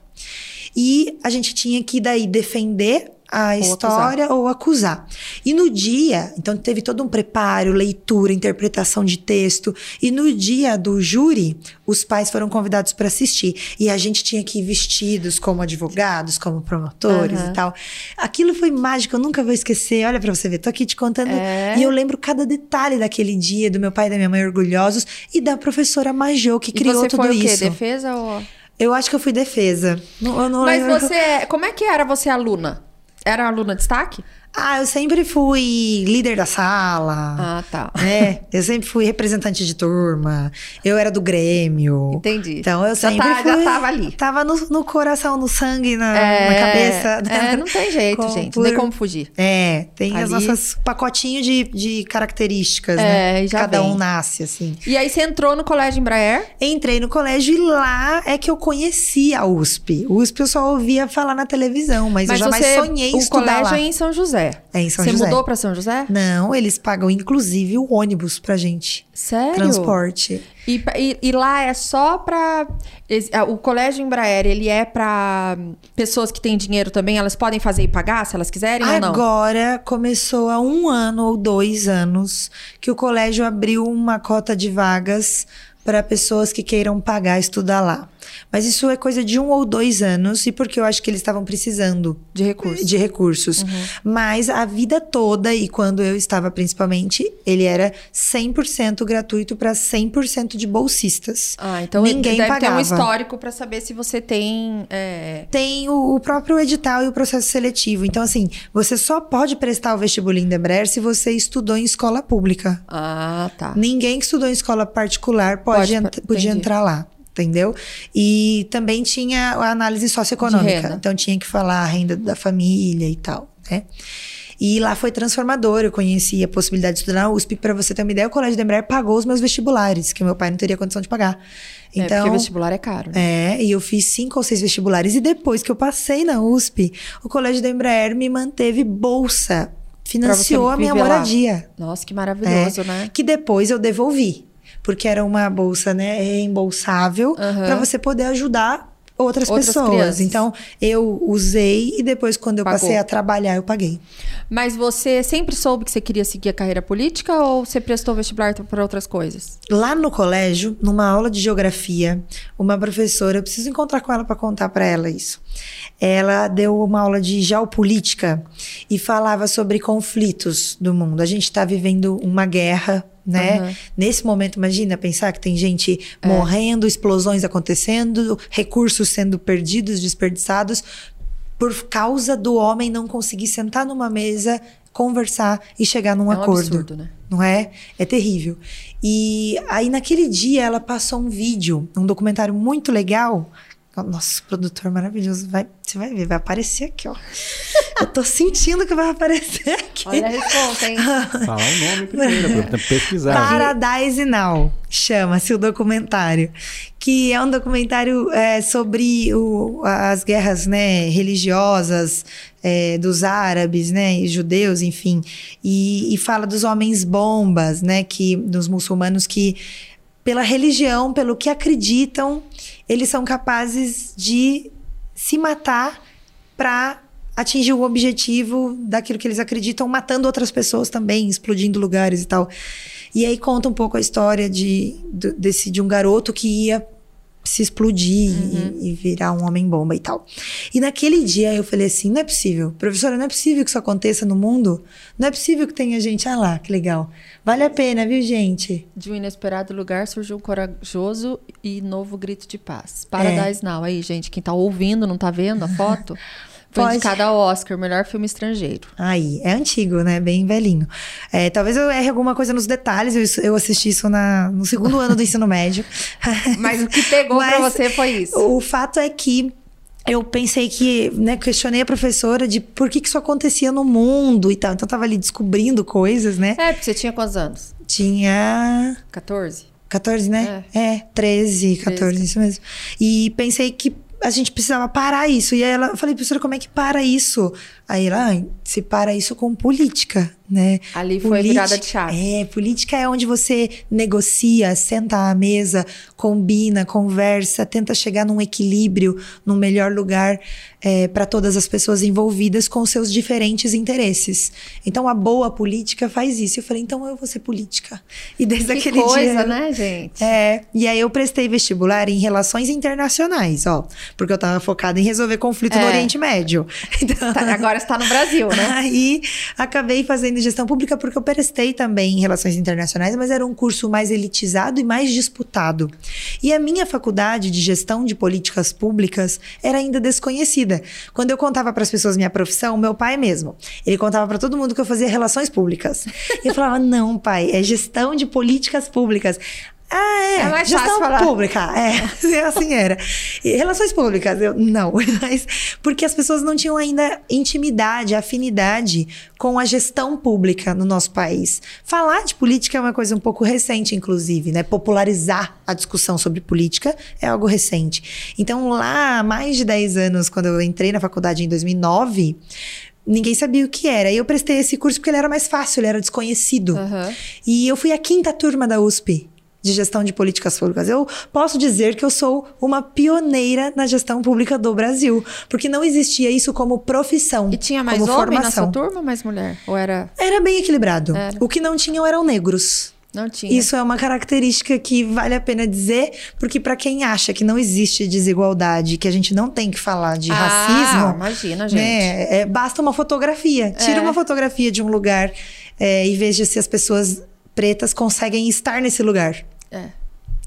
E a gente tinha que daí defender a história ou acusar. E no dia, então teve todo um preparo, leitura, interpretação de texto. E no dia do júri, os pais foram convidados para assistir. E a gente tinha que ir vestidos como advogados, como promotores Aham. e tal. Aquilo foi mágico, eu nunca vou esquecer. Olha pra você ver, tô aqui te contando. É. E eu lembro cada detalhe daquele dia, do meu pai e da minha mãe orgulhosos, e da professora Majô, que E criou você tudo foi o quê? isso. Defesa ou. Eu acho que eu fui defesa. Não, eu não Mas lembro. você. é- Como é que era você aluna? Era aluna de destaque? Ah, eu sempre fui líder da sala. Ah, tá. É, eu sempre fui representante de turma. Eu era do Grêmio. Entendi. Então eu Já sempre tá- fui. já tava ali. Tava no, no coração, no sangue, na, É, na cabeça. É, não tem [LAUGHS] jeito, gente. Não tem por- como fugir. É, tem as Ali- nossas pacotinhos de, de características, É, né? já Cada vem. um nasce, assim. E aí você entrou no colégio Embraer? Entrei no colégio e lá é que eu conheci a USP. USP eu só ouvia falar na televisão, mas, eu jamais você, sonhei o estudar colégio lá. é em São José. É em São você José. mudou pra São José? Não, eles pagam inclusive o ônibus pra gente. Sério? Transporte. E, e- e lá é só ah, O colégio Embraer, ele é pra pessoas que têm dinheiro também? Elas podem fazer e pagar se elas quiserem ou não? Agora começou há um ano ou dois anos que o colégio abriu uma cota de vagas para pessoas que queiram pagar estudar lá. Mas isso é coisa de um ou dois anos, e porque eu acho que eles estavam precisando De recursos. de recursos. Mas a vida toda, e quando eu estava principalmente, ele era 100% gratuito para 100% de bolsistas. Ah, então Ninguém deve ter pagava. um histórico pra saber se você tem. é, Tem o, o próprio edital e o processo seletivo. Então, assim, você só pode prestar o vestibulinho da Embraer se você estudou em escola pública. Ah, tá. Ninguém que estudou em escola particular pode, Pode, ent- podia entrar lá. Entendeu? E também tinha a análise socioeconômica. Então tinha que falar a renda da família e tal, né? E lá foi transformador. Eu conheci a possibilidade de estudar na USP. Para você ter uma ideia, o Colégio da Embraer pagou os meus vestibulares, que meu pai não teria condição de pagar. É, Então, porque vestibular é caro. né? é, e eu fiz cinco ou seis vestibulares. E depois que eu passei na USP, o Colégio da Embraer me manteve bolsa. Financiou a minha viver lá. moradia. Nossa, que maravilhoso, É, né? Que depois eu devolvi. Porque era uma bolsa, né, reembolsável Aham. para você poder ajudar outras, Outras pessoas. crianças. Então, eu usei e depois, quando eu Pagou. passei a trabalhar, eu paguei. Mas você sempre soube que você queria seguir a carreira política ou você prestou vestibular para outras coisas? Lá no colégio, numa aula de geografia, uma professora, eu preciso encontrar com ela para contar para ela isso. Ela deu uma aula de geopolítica e falava sobre conflitos do mundo. A gente está vivendo uma guerra, né? Aham. Nesse momento, imagina pensar que tem gente morrendo, explosões acontecendo, recursos sendo perdidos, desperdiçados por causa do homem não conseguir sentar numa mesa, conversar e chegar num é um acordo absurdo, né? não é? É terrível. E aí naquele dia ela passou um vídeo, um documentário muito legal. Nossa, produtor maravilhoso, vai, você vai ver, vai aparecer aqui, ó. Eu tô sentindo que vai aparecer aqui. Olha a resposta, hein? [LAUGHS] Falar o nome primeiro, pra pesquisar. Paradise Now, chama-se o documentário. Que é um documentário é, sobre o- as guerras né, religiosas é, dos árabes, né, e judeus, enfim. E, e fala dos homens bombas, né, que, dos muçulmanos que, pela religião, pelo que acreditam, eles são capazes de se matar para atingir o objetivo daquilo que eles acreditam, matando outras pessoas também, explodindo lugares e tal. E aí conta um pouco a história de, desse, de um garoto que ia se explodir e, e virar um homem-bomba e tal. E naquele dia eu falei assim: não é possível, professora, não é possível que isso aconteça no mundo. Não é possível que tenha gente. Ah lá, que legal. Vale a pena, viu, gente? De um inesperado lugar surgiu um corajoso e novo grito de paz. Paradise Now. Aí, gente, quem tá ouvindo, não tá vendo a foto? [LAUGHS] Foi Pode. indicada ao Oscar, melhor filme estrangeiro. Aí, é antigo, né? Bem velhinho. É, talvez eu erre alguma coisa nos detalhes. Eu, eu assisti isso na, no segundo ano do ensino médio. [LAUGHS] Mas o que pegou pra Mas você foi isso. O fato é que eu pensei que, né, questionei a professora de por que, que isso acontecia no mundo e tal. Então eu tava ali descobrindo coisas, né? É, porque você tinha quantos anos? Tinha 14? 14, né? É, 13, 14, isso mesmo. E pensei que a gente precisava parar isso. E aí ela, eu falei, professora, como é que para isso? Aí ela, "Ah, se para isso com política, né? Ali foi Politi- virada de chave. É, política é onde você negocia, senta à mesa, combina, conversa, tenta chegar num equilíbrio, num melhor lugar para todas as pessoas envolvidas com seus diferentes interesses. Então a boa política faz isso. Eu falei, então eu vou ser política. E desde Que aquele coisa, dia. né, gente? É, e aí eu prestei vestibular em relações internacionais, ó, porque eu tava focada em resolver conflito no É. Oriente Médio. Então, Tá- agora está no Brasil, né? [LAUGHS] Aí acabei fazendo gestão pública porque eu prestei também em relações internacionais, mas era um curso mais elitizado e mais disputado. E a minha faculdade de gestão de políticas públicas era ainda desconhecida. Quando eu contava para as pessoas minha profissão, meu pai mesmo, ele contava para todo mundo que eu fazia relações públicas. [LAUGHS] E eu falava: "Não, pai, é gestão de políticas públicas". Ah, é. É mais Gestão fácil pública. É, [LAUGHS] assim era. E relações públicas, eu não. [LAUGHS] Mas porque as pessoas não tinham ainda intimidade, afinidade com a gestão pública no nosso país. Falar de política é uma coisa um pouco recente, inclusive, né? Popularizar a discussão sobre política é algo recente. Então, lá, há mais de 10 anos, quando eu entrei na faculdade em 2009, ninguém sabia o que era. E eu prestei esse curso porque ele era mais fácil, ele era desconhecido. Aham. E eu fui a quinta turma da USP de gestão de políticas públicas. Eu posso dizer que eu sou uma pioneira na gestão pública do Brasil, porque não existia isso como profissão, E tinha mais como homem formação. nessa turma ou mais mulher? Ou era. Era bem equilibrado. Era. O que não tinham eram negros. Não tinha. Isso é uma característica que vale a pena dizer, porque para quem acha que não existe desigualdade, que a gente não tem que falar de Ah, racismo, imagina, gente. né, é, basta uma fotografia. Tira É. uma fotografia de um lugar é, e veja se as pessoas pretas conseguem estar nesse lugar. É.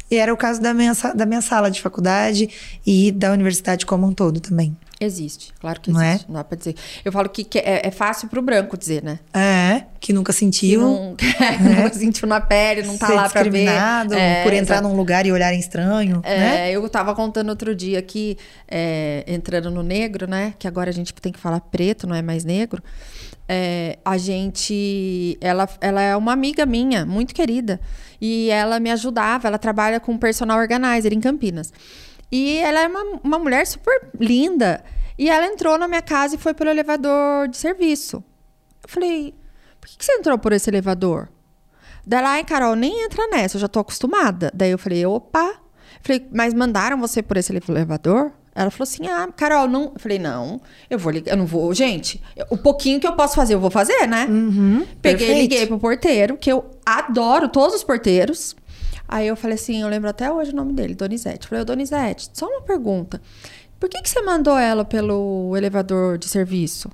E era o caso da minha, da minha sala de faculdade e da universidade como um todo também. Existe, claro que Não é? existe. Não dá pra dizer. Eu falo que, que é, é fácil pro branco dizer, né? É, que nunca Que sentiu. não, que não [LAUGHS] sentiu na pele, não tá ser lá pra ver. discriminado É, por entrar exato. num lugar e olharem estranho, É, né? Eu tava contando outro dia aqui, é, entrando no negro, né? Que agora a gente tem que falar preto, não é mais negro. É, a gente. Ela, ela é uma amiga minha, muito querida. E ela me ajudava, ela trabalha com personal organizer em Campinas. E ela é uma, uma mulher super linda. E ela entrou na minha casa e foi pelo elevador de serviço. Eu falei, por que, que você entrou por esse elevador? Daí ela, ai, Carol, nem entra nessa, eu já tô acostumada. Daí eu falei, opa. Falei, mas mandaram você por esse elevador? Ela falou assim, ah, Carol, não. Eu falei, não, eu vou ligar, eu não vou. Gente, o pouquinho que eu posso fazer, eu vou fazer, né? Peguei e perfeito. liguei pro porteiro, que eu adoro todos os porteiros. Aí eu falei assim, eu lembro até hoje o nome dele, Donizete. Eu falei, Donizete, só uma pergunta. Por que, que você mandou ela pelo elevador de serviço?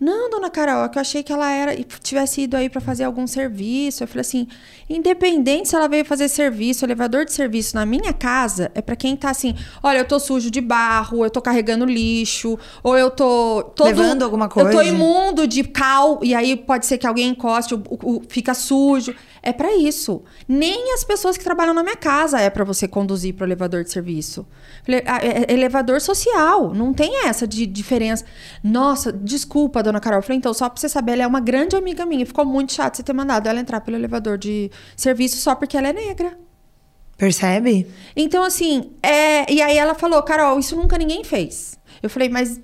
Não, dona Carol, é que eu achei que ela era e tivesse ido aí para fazer algum serviço. Eu falei assim, independente se ela veio fazer serviço, elevador de serviço na minha casa é para quem tá assim, olha, eu tô sujo de barro, eu tô carregando lixo, ou eu tô todo, Levando alguma Eu tô coisa. imundo de cal e aí pode ser que alguém encoste, o, o- o- fica sujo. É para isso. Nem as pessoas que trabalham na minha casa é para você conduzir pro elevador de serviço. É é elevador social, não tem essa de diferença. Nossa, desculpa, dona Carol. Eu falei, então, só pra você saber, ela é uma grande amiga minha. Ficou muito chato você ter mandado ela entrar pelo elevador de serviço só porque ela é negra. Percebe? Então, assim, é... e aí ela falou, Carol, isso nunca ninguém fez. Eu falei, mas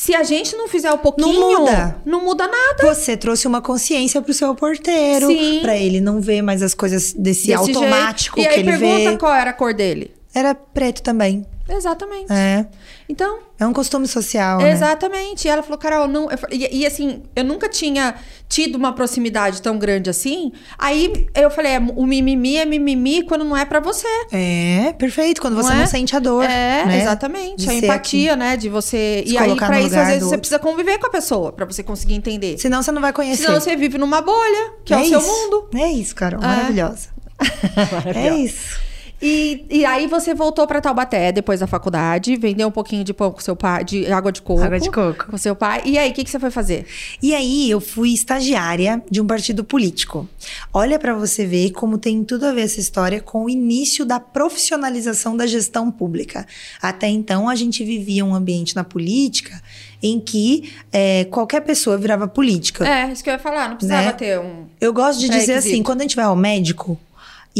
se a gente não fizer o pouquinho, muda. não muda nada. Você trouxe uma consciência pro seu porteiro, pra ele não ver mais as coisas desse, Desse automático jeito. que E aí ele pergunta vê. qual era a cor dele. Era preto também. Exatamente. É. Então, É um costume social, né? Exatamente. E ela falou, Carol, não. E, e, assim, eu nunca tinha tido uma proximidade tão grande assim. Aí eu falei, é, o mimimi é mimimi quando não é pra você. É, perfeito. Quando você é? não sente a dor. É, né? exatamente. De a empatia, né? De você. Se e aí, pra isso, às vezes, você precisa conviver com a pessoa pra você conseguir entender. aqui. Senão você não vai conhecer. Senão você vive numa bolha, que é, o seu isso. mundo. É isso, Carol. [LAUGHS] Maravilhosa. É isso. E, e aí você voltou pra Taubaté depois da faculdade, vendeu um pouquinho de pão com seu pai, de água de coco. Água de coco. Com seu pai. E aí, o que, que você foi fazer? E aí eu fui estagiária de um partido político. Olha pra você ver como tem tudo a ver essa história com o início da profissionalização da gestão pública. Até então a gente vivia um ambiente na política em que é, qualquer pessoa virava política. É, isso que eu ia falar, não precisava Né? ter um. Eu gosto de dizer assim, quando a gente vai ao médico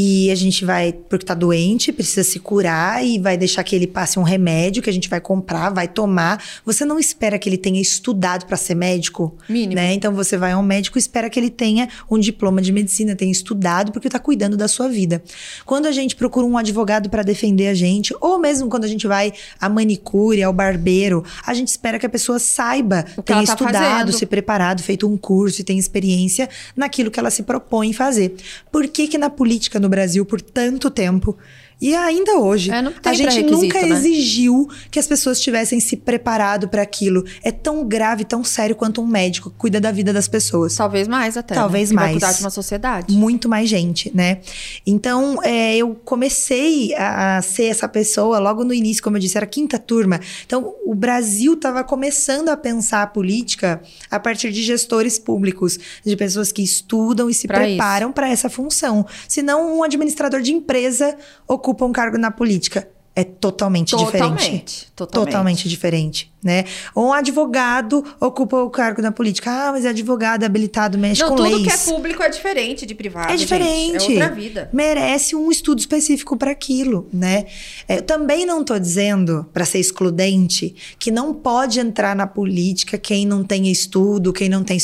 e a gente vai porque tá doente, precisa se curar e vai deixar que ele passe um remédio que a gente vai comprar, vai tomar, você não espera que ele tenha estudado para ser médico, Mínimo. né? Então você vai ao médico e espera que ele tenha um diploma de medicina, tenha estudado porque tá cuidando da sua vida. Quando a gente procura um advogado para defender a gente, ou mesmo quando a gente vai à manicure, ao barbeiro, a gente espera que a pessoa saiba, O tenha tá estudado, fazendo. se preparado, feito um curso e tem experiência naquilo que ela se propõe fazer. Por que que na política no Brasil, por tanto tempo, E ainda hoje, É, a gente nunca né? exigiu que as pessoas tivessem se preparado para aquilo. É tão grave, tão sério quanto um médico que cuida da vida das pessoas. Talvez mais até. né? Talvez Vai mais. cuidar de uma sociedade. Muito mais gente, né? Então, é, eu comecei a, a ser essa pessoa logo no início, como eu disse, era a quinta turma. Então, o Brasil estava começando a pensar a política a partir de gestores públicos, de pessoas que estudam e se Pra preparam para essa função. Senão, um administrador de empresa ocupa um cargo na política. É totalmente, diferente. Totalmente. Totalmente. Totalmente diferente, né? Ou um advogado ocupa o cargo na política. Ah, mas é advogado habilitado, mexe Não, com tudo leis. que é público é diferente de privado. É gente. diferente. É outra vida. Merece um estudo específico para aquilo, né? É, Eu também não tô dizendo, para ser excludente, que não pode entrar na política quem não tem estudo, quem não tem.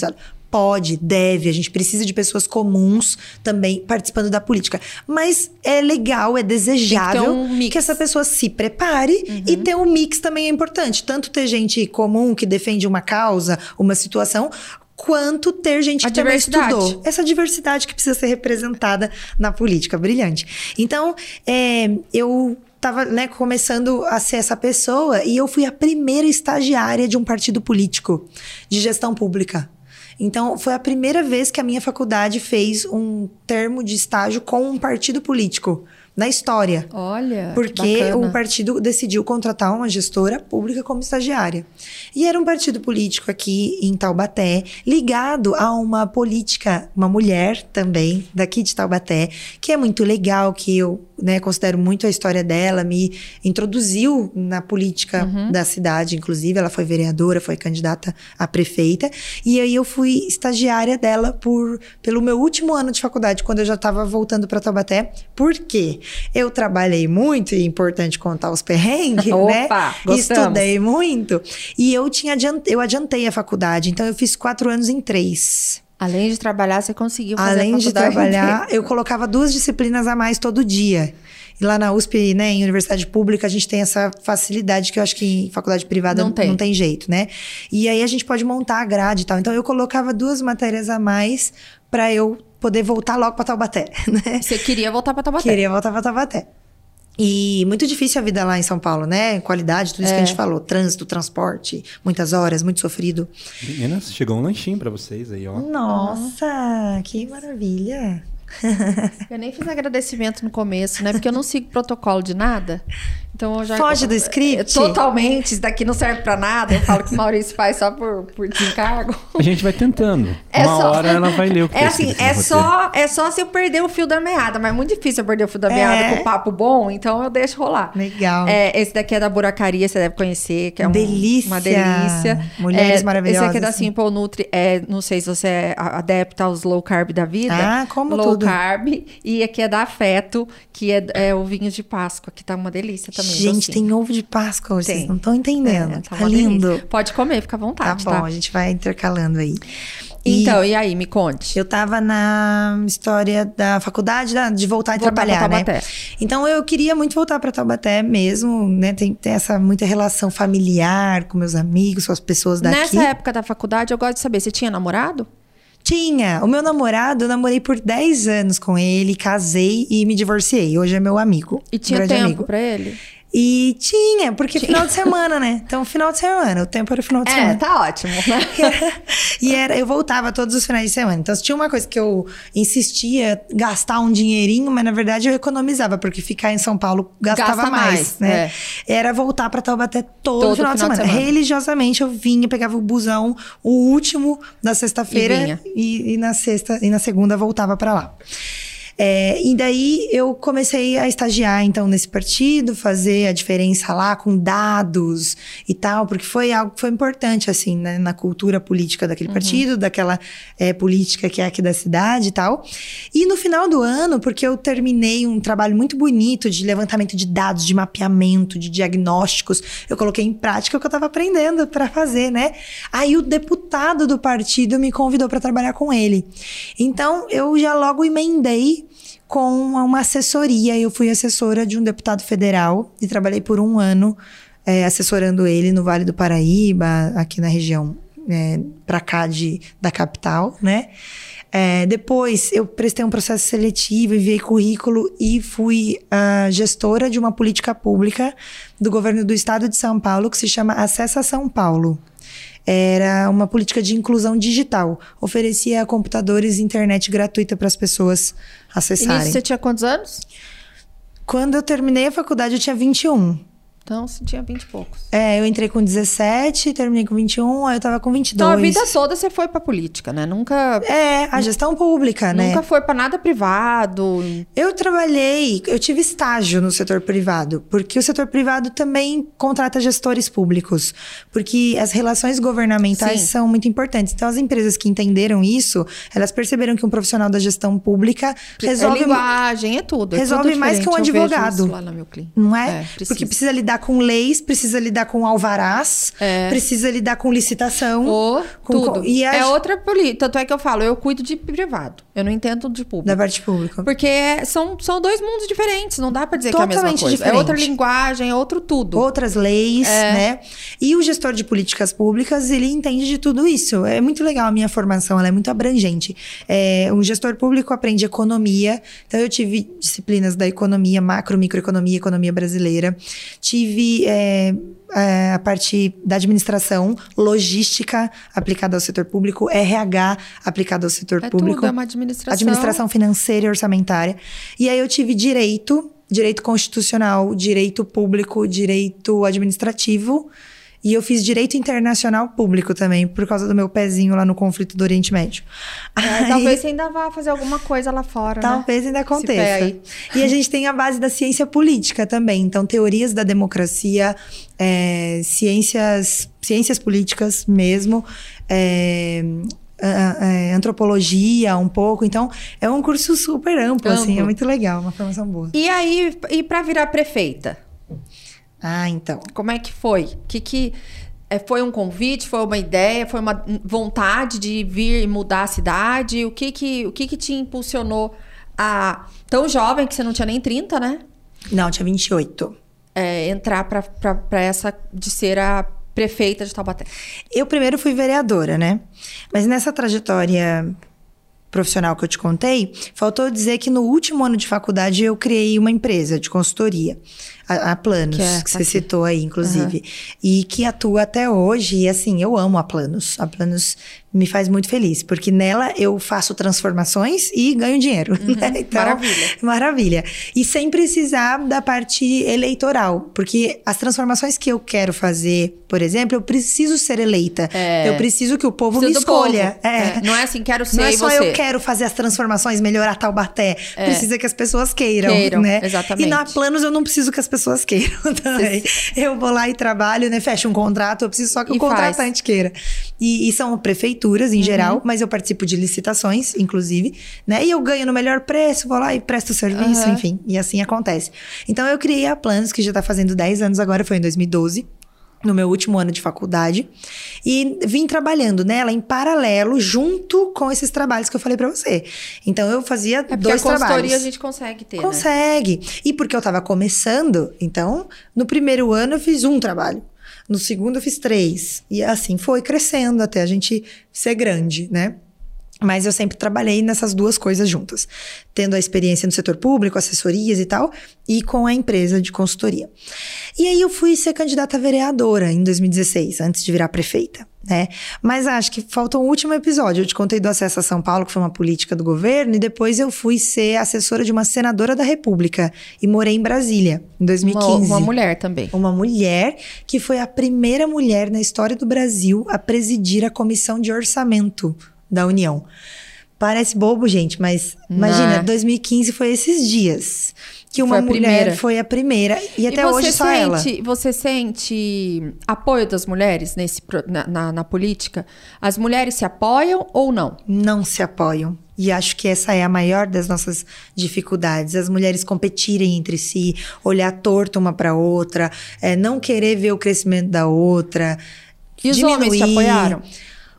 Pode, deve, a gente precisa de pessoas comuns também participando da política. Mas é legal, é desejável um. Uhum. que essa pessoa se prepare e ter um mix também é importante. Tanto ter gente comum que defende uma causa, uma situação, quanto ter gente A que também estudou essa diversidade que precisa ser representada na política. Brilhante. Então, é, eu estava né, começando a ser essa pessoa e eu fui a primeira estagiária de um partido político de gestão pública. Então, foi a primeira vez que a minha faculdade fez um termo de estágio com um partido político na história. Olha. que Porque o partido decidiu contratar uma gestora pública como estagiária. E era um partido político aqui em Taubaté, ligado a uma política, uma mulher também, daqui de Taubaté, que é muito legal, que eu né, considero muito a história dela, me introduziu na política Uhum. da cidade, inclusive. Ela foi vereadora, foi candidata a prefeita. E aí eu fui estagiária dela por, pelo meu último ano de faculdade, quando eu já estava voltando para Taubaté. Por quê? Eu trabalhei muito, e é importante contar os perrengues, [LAUGHS] né? Opa, gostamos. Estudei muito. E eu tinha adiant- eu adiantei a faculdade, então eu fiz quatro anos em três. Além de trabalhar, você conseguiu fazer Além de trabalhar, inteira. [LAUGHS] eu colocava duas disciplinas a mais todo dia. E lá na USP, né, em universidade pública, a gente tem essa facilidade que eu acho que em faculdade privada Não tem. não tem jeito, né? E aí a gente pode montar a grade e tal. Então eu colocava duas matérias a mais para eu poder voltar logo para Taubaté, [LAUGHS] né? Você queria voltar pra Taubaté. Queria voltar para Taubaté. E muito difícil a vida lá em São Paulo, né? Qualidade, tudo isso que a É. gente falou. Trânsito, transporte, muitas horas, muito sofrido. Meninas, chegou um lanchinho pra vocês aí, ó. Nossa, que maravilha. [LAUGHS] Eu nem fiz agradecimento no começo, né? Porque eu não sigo protocolo de nada. Então eu já. Foge do script? Totalmente. Isso daqui não serve pra nada. Eu falo que o Maurício faz só por, por desencargo. A gente vai tentando. É Uma só- hora ela vai ler o que [LAUGHS] É tá assim, é só, é só se eu perder o fio da meada, mas é muito difícil eu perder o fio da meada É. com papo bom, então eu deixo rolar. Legal. É, esse daqui é da buracaria, você deve conhecer, que é um- Delícia. uma delícia. Mulheres É, maravilhosas. Esse aqui é da Simple Nutri, é, não sei se você é adepta aos low carb da vida. Ah, como low tudo. Carb. E aqui é da Afeto, que é, é ovinhos de Páscoa, que tá uma delícia também. Gente, docinho. tem ovo de Páscoa, vocês Tem. não estão entendendo. É, tá uma lindo. delícia. Pode comer, fica à Tá vontade, bom, tá? a gente vai intercalando aí. E Então, e aí, me conte. eu tava na história da faculdade da- de voltar e Voltar trabalhar, né? Então eu queria muito voltar para Taubaté mesmo, né? Tem, tem essa muita relação familiar com meus amigos, com as pessoas daqui. Nessa época da faculdade, eu gosto de saber, você tinha namorado? Tinha. O meu namorado, eu namorei por 10 anos com ele, casei e me divorciei. Hoje é meu amigo. E tinha tempo amigo. pra ele? E tinha, porque final de semana, né? Então, final de semana, o tempo era final de É, semana. tá ótimo, né? [LAUGHS] e era, eu voltava todos os finais de semana. Então, se tinha uma coisa que eu insistia gastar um dinheirinho, mas na verdade eu economizava, porque ficar em São Paulo gastava Gasta mais, mais, né? Era voltar pra Taubaté todo, Todo final, de, final de semana. semana. Religiosamente eu vinha, pegava o busão, o último da E sexta-feira vinha. e, e na sexta e na segunda voltava pra lá. É, e daí eu comecei a estagiar então nesse partido, fazer a diferença lá com dados e tal, porque foi algo que foi importante assim né, na cultura política daquele partido, daquela é, política que é aqui da cidade e tal. E no final do ano, porque eu terminei um trabalho muito bonito de levantamento de dados, de mapeamento, de diagnósticos, eu coloquei em prática o que eu estava aprendendo para fazer, né? Aí o deputado do partido me convidou para trabalhar com ele. Então eu já logo emendei com uma assessoria. Eu fui assessora de um deputado federal e trabalhei por um ano é, assessorando ele no Vale do Paraíba, aqui na região é, para cá de, da capital, né? É, depois eu prestei um processo seletivo, enviei currículo e fui a gestora de uma política pública do governo do estado de São Paulo que se chama Acessa São Paulo. Era uma política de inclusão digital. Oferecia computadores e internet gratuita para as pessoas acessarem. E nisso você tinha quantos anos? Quando eu terminei a faculdade, eu tinha 21. Então, você tinha 20 e poucos. É, eu entrei com 17, terminei com 21, aí eu tava com 22. Então, a vida toda você foi pra política, né? Nunca... É, a gestão pública, nunca né? Nunca foi pra nada privado. Eu trabalhei, eu tive estágio no setor privado, porque o setor privado também contrata gestores públicos, porque as relações governamentais Sim. são muito importantes. Então, as empresas que entenderam isso, elas perceberam que um profissional da gestão pública resolve... É linguagem, é tudo. É resolve tudo mais que um advogado. lá na meu cliente. Não é? é. Porque precisa lidar lidar com leis, precisa lidar com alvarás, é. precisa lidar com licitação. O, com, tudo. Com, e a... É outra política. Tanto é que eu falo, eu cuido de privado. Eu não entendo de público. Da parte pública. Porque são, são dois mundos diferentes. Não dá pra dizer Totalmente que é a mesma coisa. Diferente. É outra linguagem, é outro tudo. Outras leis, é. né? E o gestor de políticas públicas, ele entende de tudo isso. É muito legal a minha formação, ela é muito abrangente. É, um gestor público aprende economia. Então, eu tive disciplinas da economia, macro, microeconomia, economia brasileira. Tive tive é, é, a parte da administração, logística aplicada ao setor público, RH aplicada ao setor é público. Tudo, é uma administração. Administração financeira e orçamentária. E aí eu tive direito, direito constitucional, direito público, direito administrativo e eu fiz direito internacional público também, por causa do meu pezinho lá no conflito do Oriente Médio. É, [LAUGHS] Aí, talvez você ainda vá fazer alguma coisa lá fora. Né? Talvez né? ainda aconteça. E a gente tem a base da ciência política também. Então, teorias da democracia, é, ciências, ciências políticas mesmo. É, é, antropologia um pouco. Então, é um curso super amplo, amplo. assim, é muito legal, uma formação boa. E aí, e para virar prefeita? Ah, então. Como é que foi? Que que é, foi um convite? Foi uma ideia? Foi uma vontade de vir e mudar a cidade? O que que, o que, que te impulsionou a tão jovem que você não tinha nem 30, né? Não, tinha 28. É, entrar para essa de ser a prefeita de Taubaté. Eu primeiro fui vereadora, né? Mas nessa trajetória profissional que eu te contei, faltou dizer que no último ano de faculdade eu criei uma empresa de consultoria a, a Planos, que, é, que você aqui. citou aí, inclusive. Uhum. E que atua até hoje. E assim, eu amo a Planos. A Planos me faz muito feliz, porque nela eu faço transformações e ganho dinheiro. Uhum. Né? Então, maravilha. Maravilha. E sem precisar da parte eleitoral, porque as transformações que eu quero fazer, por exemplo, eu preciso ser eleita. É. Eu preciso que o povo preciso me escolha. Povo. É. É. Não é assim, quero ser Não é só você. eu quero fazer as transformações, melhorar Taubaté. É. Precisa que as pessoas queiram, queiram, né? Exatamente. E na Planos eu não preciso que as pessoas queiram [LAUGHS] também. Eu vou lá e trabalho, né? Fecho um contrato, eu preciso só que e o contratante faz. queira. E, e, são prefeituras em uhum. geral, mas eu participo de licitações, inclusive, né? E eu ganho no melhor preço, vou lá e presto o serviço, uhum. enfim. E assim acontece. Então eu criei a Planos, que já tá fazendo 10 anos agora, foi em 2012 no meu último ano de faculdade e vim trabalhando nela em paralelo junto com esses trabalhos que eu falei para você. Então eu fazia é dois a trabalhos. a gente consegue ter, né? Consegue. Né? E porque eu tava começando, então no primeiro ano eu fiz um trabalho. No segundo eu fiz três. E assim foi crescendo até a gente ser grande, né? Mas eu sempre trabalhei nessas duas coisas juntas, tendo a experiência no setor público, assessorias e tal, e com a empresa de consultoria. E aí eu fui ser candidata vereadora em 2016, antes de virar prefeita, né? Mas acho que falta um último episódio. Eu te contei do acesso a São Paulo, que foi uma política do governo, e depois eu fui ser assessora de uma senadora da República e morei em Brasília em 2015. Uma, uma mulher também. Uma mulher que foi a primeira mulher na história do Brasil a presidir a comissão de orçamento da União. Parece bobo, gente, mas imagina, 2015 foi esses dias que uma mulher primeira. foi a primeira e até e hoje só ela. Você sente apoio das mulheres nesse, na, na, na, política? As mulheres se apoiam ou não? Não se apoiam. E acho que essa é a maior das nossas dificuldades. As mulheres competirem entre si, olhar torto uma para outra, é, não querer ver o crescimento da outra. E os diminuir. homens se apoiaram?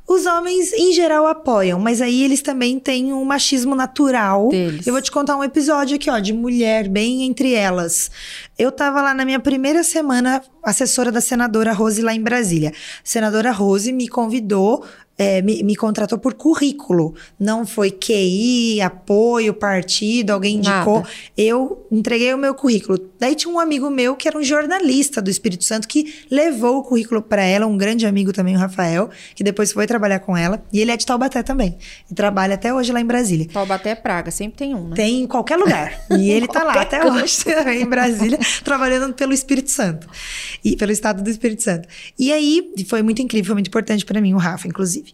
Os homens, em geral, apoiam, mas aí eles também têm um machismo natural. Deles. Eu vou te contar um episódio aqui, ó, de mulher, bem entre elas. Eu tava lá na minha primeira semana, assessora da senadora Rose lá em Brasília. A senadora Rose me convidou é, me, me, contratou por currículo. Não foi QI, apoio, partido, alguém indicou. Nada. Eu entreguei o meu currículo. Daí tinha um amigo meu que era um jornalista do Espírito Santo que levou o currículo para ela, um grande amigo também, o Rafael, que depois foi trabalhar com ela. E ele é de Taubaté também. E trabalha até hoje lá em Brasília. Taubaté é praga, sempre tem um, né? Tem em qualquer lugar. E [LAUGHS] ele tá lá até hoje, [LAUGHS] em Brasília, trabalhando pelo Espírito Santo. E pelo estado do Espírito Santo. E aí, foi muito incrível, foi muito importante para mim, o Rafa, inclusive.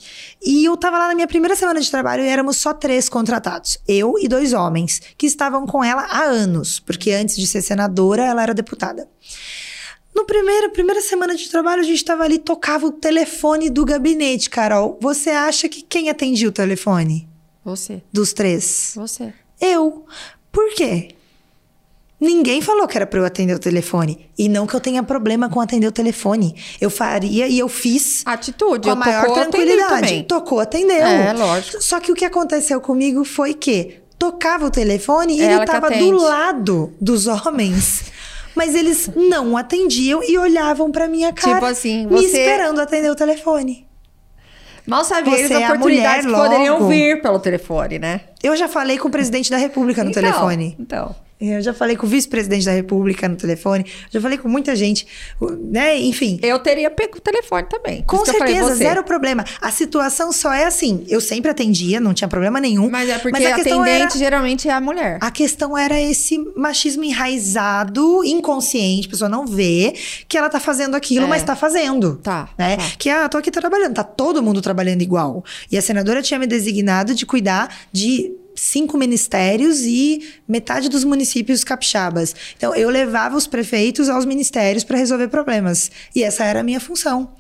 E eu tava lá na minha primeira semana de trabalho e éramos só três contratados. Eu e dois homens, que estavam com ela há anos, porque antes de ser senadora, ela era deputada. No primeiro, primeira semana de trabalho, a gente tava ali, tocava o telefone do gabinete, Carol. Você acha que quem atendia o telefone? Você. Dos três? Você. Eu. Por quê? Ninguém falou que era para eu atender o telefone. E não que eu tenha problema com atender o telefone. Eu faria e eu fiz. Atitude, com a maior tocou, tranquilidade. Tocou, atendeu. É, lógico. Só que o que aconteceu comigo foi que tocava o telefone e É ele ela que tava atende. do lado dos homens. [LAUGHS] Mas eles não atendiam e olhavam pra minha cara. Tipo assim, me você- esperando atender o telefone. Mal sabia eles é oportunidades que poderiam vir pelo telefone, né? Eu já falei com o presidente da República no Então, telefone. Então. Eu já falei com o vice-presidente da República no telefone, já falei com muita gente, né? Enfim. Eu teria pego o telefone também. Com falei, certeza, zero problema. A situação só é assim. Eu sempre atendia, não tinha problema nenhum. Mas é porque a a atendente era- geralmente é a mulher. A questão era esse machismo enraizado, inconsciente, a pessoa não vê que ela tá fazendo aquilo, É. mas tá fazendo. Tá, Né? tá. Que, ah, tô aqui trabalhando, tá todo mundo trabalhando igual. E a senadora tinha me designado de cuidar de cinco ministérios e metade dos municípios capixabas. Então, eu levava os prefeitos aos ministérios para resolver problemas. E essa era a minha função.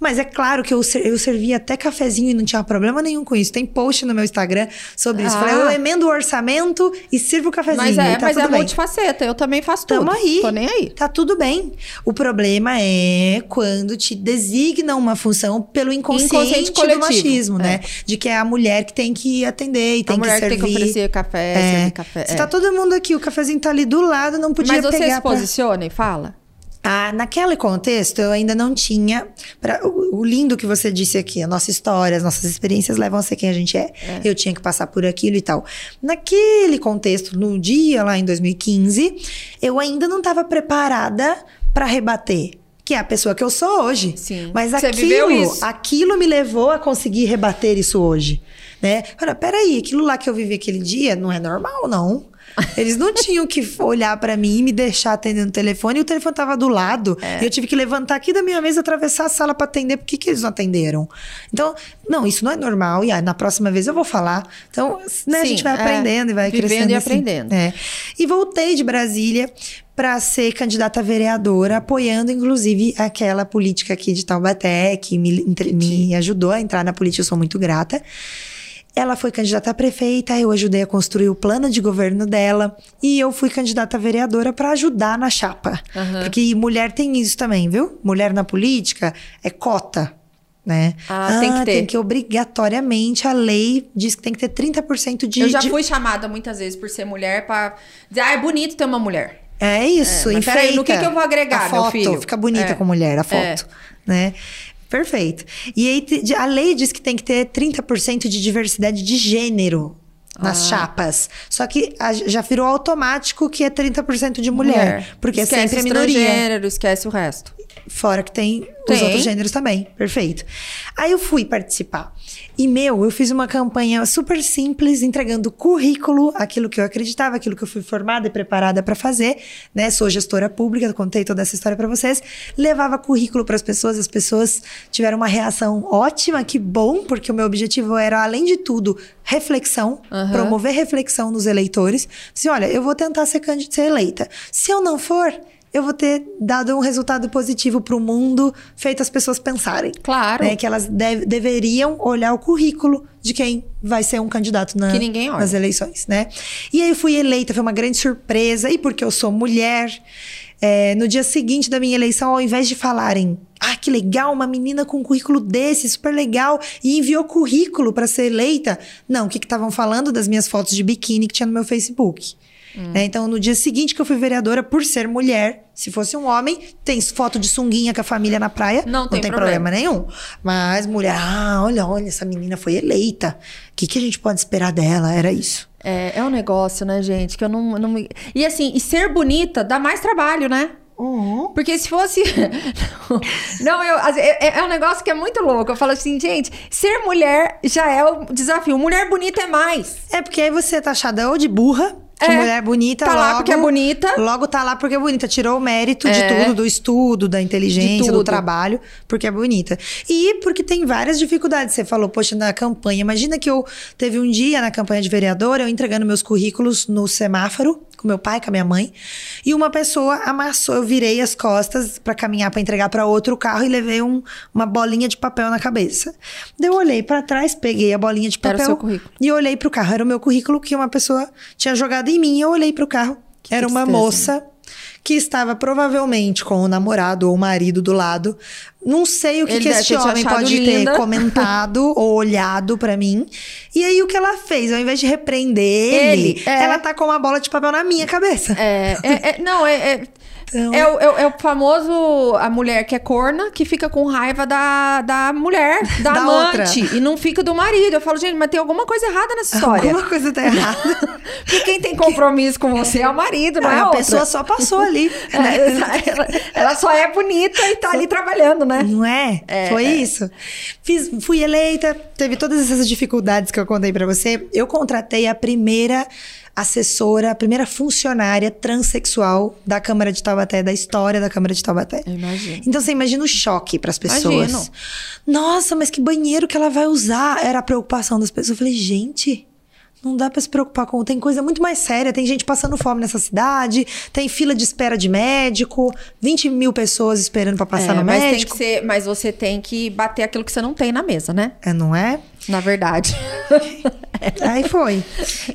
Mas é claro que eu, eu servia até cafezinho e não tinha problema nenhum com isso. Tem post no meu Instagram sobre isso. Ah. Falei, eu emendo o orçamento e sirvo o cafezinho. Mas é, tá mas tudo é bem. multifaceta. Eu também faço tudo. Tamo aí. Tô nem aí. Tá tudo bem. O problema é quando te designam uma função pelo inconsciente, Inconsciente do machismo, é. né? De que é a mulher que tem que atender e tem a mulher que que servir. tem que oferecer café, É. café. Se é. tá todo mundo aqui, o cafezinho tá ali do lado, não podia Mas você pegar se pra... posiciona e fala? Ah, naquele contexto, eu ainda não tinha. pra- o, o lindo que você disse aqui, a nossa história, as nossas experiências levam a ser quem a gente é. Eu tinha que passar por aquilo e tal. Naquele contexto, no dia lá em 2015, eu ainda não estava preparada para rebater. Que é a pessoa que eu sou hoje. Sim. Mas Você aquilo, aquilo me levou a conseguir rebater isso hoje. Né? Olha, peraí, aquilo lá que eu vivi aquele dia não é normal, não. Eles não tinham que olhar pra mim e me deixar atendendo o telefone. E o telefone tava do lado. É. E eu tive que levantar aqui da minha mesa, atravessar a sala pra atender. Por que, que eles não atenderam? Então, não, isso não é normal. E ah, na próxima vez eu vou falar. Então, né, a Sim, gente vai é. aprendendo e vai Vivendo crescendo. e assim. aprendendo. É. E voltei de Brasília para ser candidata a vereadora, apoiando inclusive aquela política aqui de Taubaté, que me, me ajudou a entrar na política, eu sou muito grata. Ela foi candidata a prefeita, eu ajudei a construir o plano de governo dela e eu fui candidata a vereadora para ajudar na chapa. Aham. Porque mulher tem isso também, viu? Mulher na política é cota. Né? Ah, tem que ter. Tem que obrigatoriamente, a lei diz que tem que ter 30% de. eu já de- fui chamada muitas vezes por ser mulher pra dizer, ah, é bonito ter uma mulher. É isso, É, enfeita. peraí, no que que eu vou agregar, a foto? Fica bonita É. com mulher, a foto, né? Perfeito. E aí, a lei diz que tem que ter 30% de diversidade de gênero nas Ah. chapas. Só que a- já virou automático que é 30% de mulher, porque esquece é sempre a o minoria. esquece o resto. Fora que tem, os Tem. outros gêneros também. Perfeito. Aí eu fui participar. E, meu, eu fiz uma campanha super simples, entregando currículo, aquilo que eu acreditava, aquilo que eu fui formada e preparada para fazer, né? Sou gestora pública, contei toda essa história para vocês. Levava currículo para as pessoas, as pessoas tiveram uma reação ótima, que bom, porque o meu objetivo era, além de tudo, reflexão, Aham. promover reflexão nos eleitores. Assim, olha, eu vou tentar ser, ser eleita. Se eu não for, eu vou ter dado um resultado positivo para o mundo, feito as pessoas pensarem. Claro. Né? Que elas deve, deveriam olhar o currículo de quem vai ser um candidato na, Que ninguém olha. nas eleições, né? E aí eu fui eleita, foi uma grande surpresa. E porque eu sou mulher, é, no dia seguinte da minha eleição, ao invés de falarem, ah, que legal, uma menina com um currículo desse, super legal, e enviou currículo para ser eleita. Não, o que estavam falando das minhas fotos de biquíni que tinha no meu Facebook. Hum. Né? Então, no dia seguinte que eu fui vereadora, por ser mulher, se fosse um homem, tem foto de sunguinha com a família na praia, Não tem problema. nenhum. Mas mulher, ah, olha, olha, essa menina foi eleita. O que, que a gente pode esperar dela? Era isso. É, é um negócio, né, gente? Que eu não, não me... E assim, e ser bonita dá mais trabalho, né? Porque se fosse. [LAUGHS] não, eu, é, é um negócio que é muito louco. Eu falo assim, gente, ser mulher já é o desafio. Mulher bonita é mais. É porque aí você tá achada ou de burra, É, mulher bonita, tá lá logo, porque é bonita. Logo tá lá porque é bonita. Tirou o mérito É. de tudo, do estudo, da inteligência, do trabalho, porque é bonita. E porque tem várias dificuldades. Você falou, poxa, na campanha. Imagina que eu teve um dia na campanha de vereadora, eu entregando meus currículos no semáforo, com meu pai, com a minha mãe, e uma pessoa amassou, eu virei as costas pra caminhar pra entregar pra outro carro e levei um- uma bolinha de papel na cabeça. Daí eu olhei pra trás, peguei a bolinha de o papel e olhei pro carro. Era o meu currículo que uma pessoa tinha jogado em mim. Eu olhei pro carro. Que Era uma tristeza, moça que estava provavelmente com o namorado ou o marido do lado. Não sei o que, que esse homem pode linda. ter comentado [LAUGHS] ou olhado pra mim. E aí o que ela fez? Ao invés de repreender ele, Ele, é. ela tacou uma bola de papel na minha cabeça. É, é- é- não, é. É... Então- É o, é é o famoso a mulher que é corna, que fica com raiva da, da mulher, [LAUGHS] da, Da amante, outra. e não fica do marido. Eu falo, gente, mas tem alguma coisa errada nessa história. Alguma coisa tá errada. [LAUGHS] Porque quem tem compromisso com você é o marido, não é a outra. pessoa só passou ali. [LAUGHS] É, ela, ela só é bonita e tá ali trabalhando, né? Não é? Foi isso. Fiz, fui eleita, teve todas essas dificuldades que eu contei pra você. Eu contratei a primeira assessora, a primeira funcionária transexual da Câmara de Taubaté, da história da Câmara de Taubaté. Eu imagino. Então você imagina o choque pras pessoas. Imagino. Nossa, mas que banheiro que ela vai usar? Era a preocupação das pessoas. Eu falei, gente, não dá pra se preocupar com. Tem coisa muito mais séria. Tem gente passando fome nessa cidade, tem fila de espera de médico, 20 mil pessoas esperando pra passar É, no mas, tem médico. que ser, mas você tem que bater aquilo que você não tem na mesa, né? É, não é? Na verdade. [LAUGHS] Aí foi.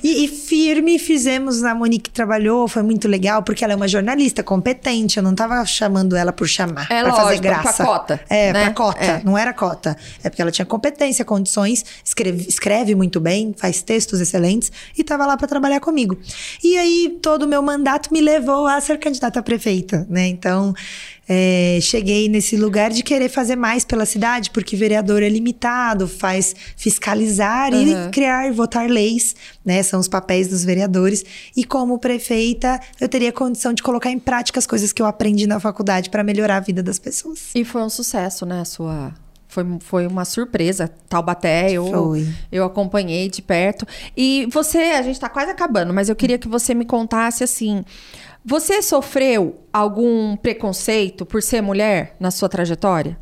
E, e firme fizemos, a Monique trabalhou, foi muito legal, porque ela é uma jornalista competente, eu não tava chamando ela por chamar, É pra fazer lógico, pra graça. cota, É, né? pra cota, É. não era cota. É porque ela tinha competência, condições, escreve, escreve muito bem, faz textos excelentes e tava lá pra trabalhar comigo. E aí, todo o meu mandato me levou a ser candidata a prefeita, né? Então, é, cheguei nesse lugar de querer fazer mais pela cidade, porque vereador é limitado, faz fiscalizar e Uhum. criar e votar leis, né? São os papéis dos vereadores. E como prefeita, eu teria condição de colocar em prática as coisas que eu aprendi na faculdade para melhorar a vida das pessoas. E foi um sucesso, né? Sua. Foi, foi uma surpresa. Taubaté, eu, Foi. eu acompanhei de perto. E você, a gente tá quase acabando, mas eu queria que você me contasse assim. Você sofreu algum preconceito por ser mulher na sua trajetória?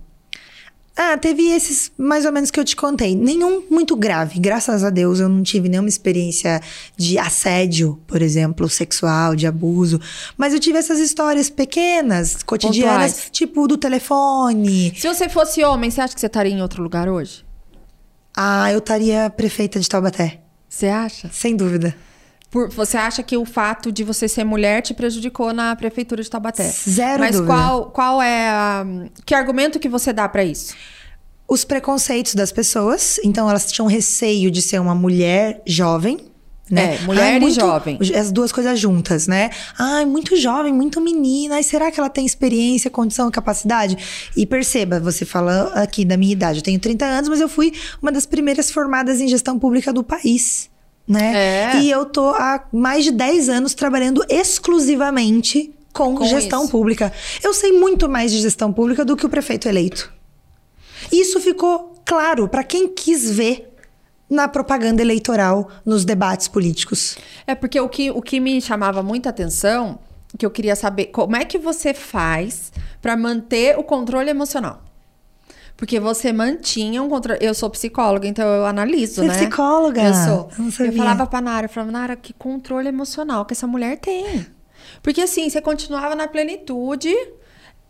Ah, teve esses mais ou menos que eu te contei. Nenhum muito grave. Graças a Deus eu não tive nenhuma experiência de assédio, por exemplo, sexual, de abuso. Mas eu tive essas histórias pequenas, cotidianas, Pontuais. tipo do telefone. Se você fosse homem, você acha que você estaria em outro lugar hoje? Ah, eu estaria prefeita de Taubaté. Você acha? Sem dúvida. Por- você acha que o fato de você ser mulher te prejudicou na prefeitura de Taubaté? Zero Mas dúvida. qual, qual é a, que argumento que você dá pra isso? os preconceitos das pessoas. Então, elas tinham receio de ser uma mulher jovem. Né? É, mulher e jovem. As duas coisas juntas, né? Ai, muito jovem, muito menina. Ai, será que ela tem experiência, condição e capacidade? E perceba, você fala aqui da minha idade. Eu tenho 30 anos, mas eu fui uma das primeiras formadas em gestão pública do país. Né? É. E eu tô há mais de 10 anos trabalhando exclusivamente com, Com gestão isso. pública. Eu sei muito mais de gestão pública do que o prefeito eleito. Isso ficou claro para quem quis ver na propaganda eleitoral, nos debates políticos. É porque o que, o que me chamava muita atenção, que eu queria saber, como é que você faz pra manter o controle emocional? Porque você mantinha um controle. Eu sou psicóloga, então eu analiso, Você é né? psicóloga? Eu sou. Eu falava pra Nara, eu falava, Nara, que controle emocional que essa mulher tem. Porque assim, você continuava na plenitude.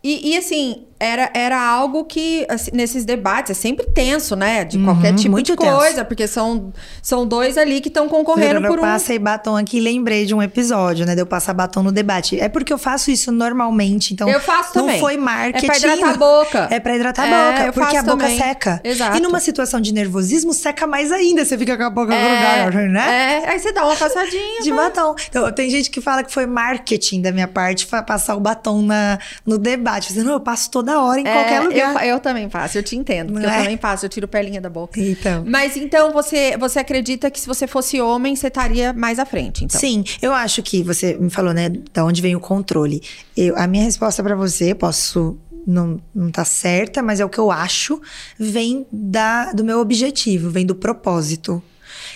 E, e, assim, era, era algo que, assim, nesses debates, é sempre tenso, né? De qualquer Uhum, tipo de coisa, porque são, são dois ali que estão concorrendo eu por um. passei batom aqui e lembrei de um episódio, né? De eu passar batom no debate. É porque eu faço isso normalmente, então. Eu faço não também. foi marketing. É pra hidratar a boca. É pra hidratar É, a boca, eu porque a faço boca também. seca. Exato. E numa situação de nervosismo, seca mais ainda. Você fica com a boca grudada, né? é, aí você dá uma passadinha. De vai. batom. Então, tem gente que fala que foi marketing da minha parte passar o batom na, no debate. Dizendo, não, eu passo toda hora em É, qualquer eu, lugar. fa- eu também faço, eu te entendo. Porque Não eu é? também faço, eu tiro pelinha da boca. Então. Mas então você, você acredita que se você fosse homem, você estaria mais à frente, então? Sim, eu acho que você me falou, né, da onde vem o controle. Eu, a minha resposta pra você, posso não, não tá certa, mas é o que eu acho, vem da, do meu objetivo, vem do propósito.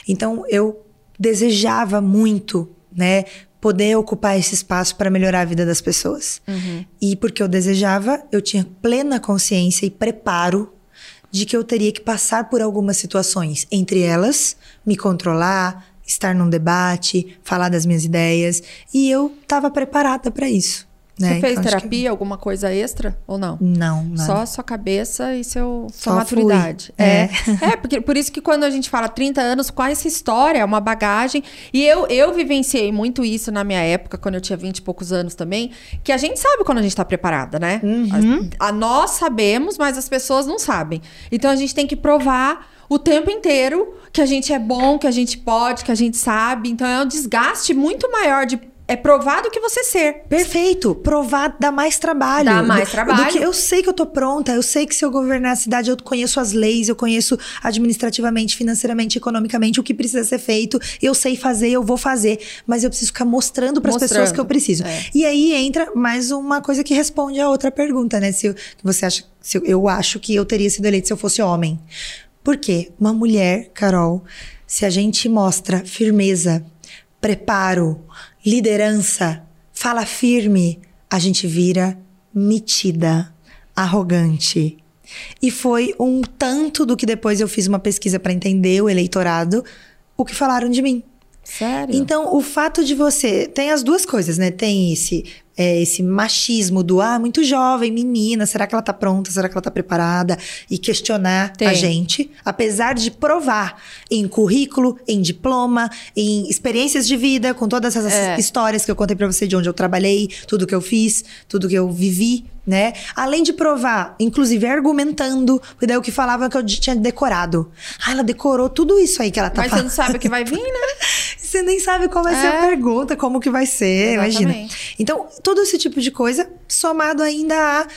Então, eu desejava muito, né, poder ocupar esse espaço para melhorar a vida das pessoas. E porque eu desejava, eu tinha plena consciência e preparo de que eu teria que passar por algumas situações, entre elas, me controlar, estar num debate, falar das minhas ideias, e eu estava preparada para isso. Você né? fez Então, acho que- terapia, alguma coisa extra ou não? Não, não. Só a sua cabeça e seu, sua Só maturidade. fui. É. [LAUGHS] é, porque por isso que quando a gente fala 30 anos, qual é essa história? É uma bagagem. E eu, eu vivenciei muito isso na minha época, quando eu tinha 20 e poucos anos também, que a gente sabe quando a gente tá preparada, né? Uhum. A, a nós sabemos, mas as pessoas não sabem. Então a gente tem que provar o tempo inteiro que a gente é bom, que a gente pode, que a gente sabe. Então é um desgaste muito maior de. É provar do que você ser. Perfeito. Provar dá mais trabalho. Dá mais Do- trabalho. do que eu sei que eu tô pronta, eu sei que se eu governar a cidade, eu conheço as leis, eu conheço administrativamente, financeiramente, economicamente o que precisa ser feito, eu sei fazer, eu vou fazer, mas eu preciso ficar mostrando para as pessoas que eu preciso. é. E aí entra mais uma coisa que responde a outra pergunta, né? Se você acha, se eu, eu acho que eu teria sido eleito se eu fosse homem. Por quê? Uma mulher, Carol, se a gente mostra firmeza, preparo, liderança, fala firme, a gente vira metida, arrogante. E foi um tanto do que depois eu fiz uma pesquisa para entender o eleitorado, o que falaram de mim. Sério? Então, o fato de você. Tem as duas coisas, né? Tem esse, é, esse machismo do, ah, muito jovem, menina, será que ela tá pronta? Será que ela tá preparada? E questionar Tem. a gente, apesar de provar em currículo, em diploma, em experiências de vida, com todas essas É. histórias que eu contei pra você de onde eu trabalhei, tudo que eu fiz, tudo que eu vivi, né? Além de provar, inclusive argumentando, porque daí o que falavam é que eu tinha decorado. Ah, ela decorou tudo isso aí que ela tá Mas você falando. não sabe o que vai [LAUGHS] vir, né? Você nem sabe qual vai ser a É. pergunta, como que vai ser, imagina. Exatamente. Então, todo esse tipo de coisa, somado ainda a.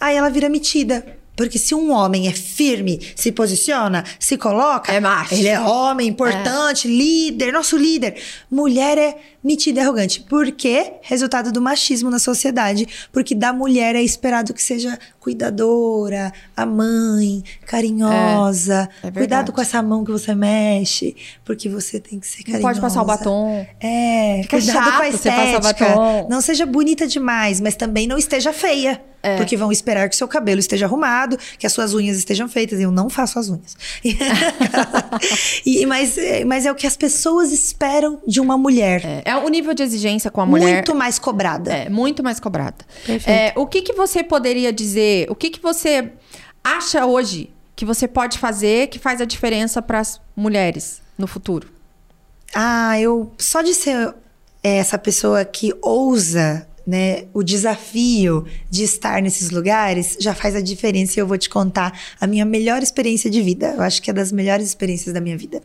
Aí ela vira metida. Porque se um homem é firme, se posiciona, se coloca. É macho. Ele é homem, importante, líder, nosso líder. Mulher é metida e arrogante. Por quê? Resultado do machismo na sociedade. Porque da mulher é esperado que seja cuidadora, a mãe, carinhosa. É, é. Cuidado com essa mão que você mexe. Porque você tem que ser Não carinhosa. pode passar o batom. É, Fica cuidado chato com a estética. batom. Não seja bonita demais, mas também não esteja feia. É. Porque vão esperar que seu cabelo esteja arrumado, que as suas unhas estejam feitas. Eu não faço as unhas. [LAUGHS] E- mas, é- mas é o que as pessoas esperam de uma mulher. É, é o nível de exigência com a mulher. Muito mais cobrada. É, muito mais cobrada. Perfeito. É, o que, que você poderia dizer? O que, que você acha hoje que você pode fazer que faz a diferença para as mulheres no futuro? Ah, eu só de ser é, essa pessoa que ousa, né, o desafio de estar nesses lugares já faz a diferença e eu vou te contar a minha melhor experiência de vida. Eu acho que é das melhores experiências da minha vida.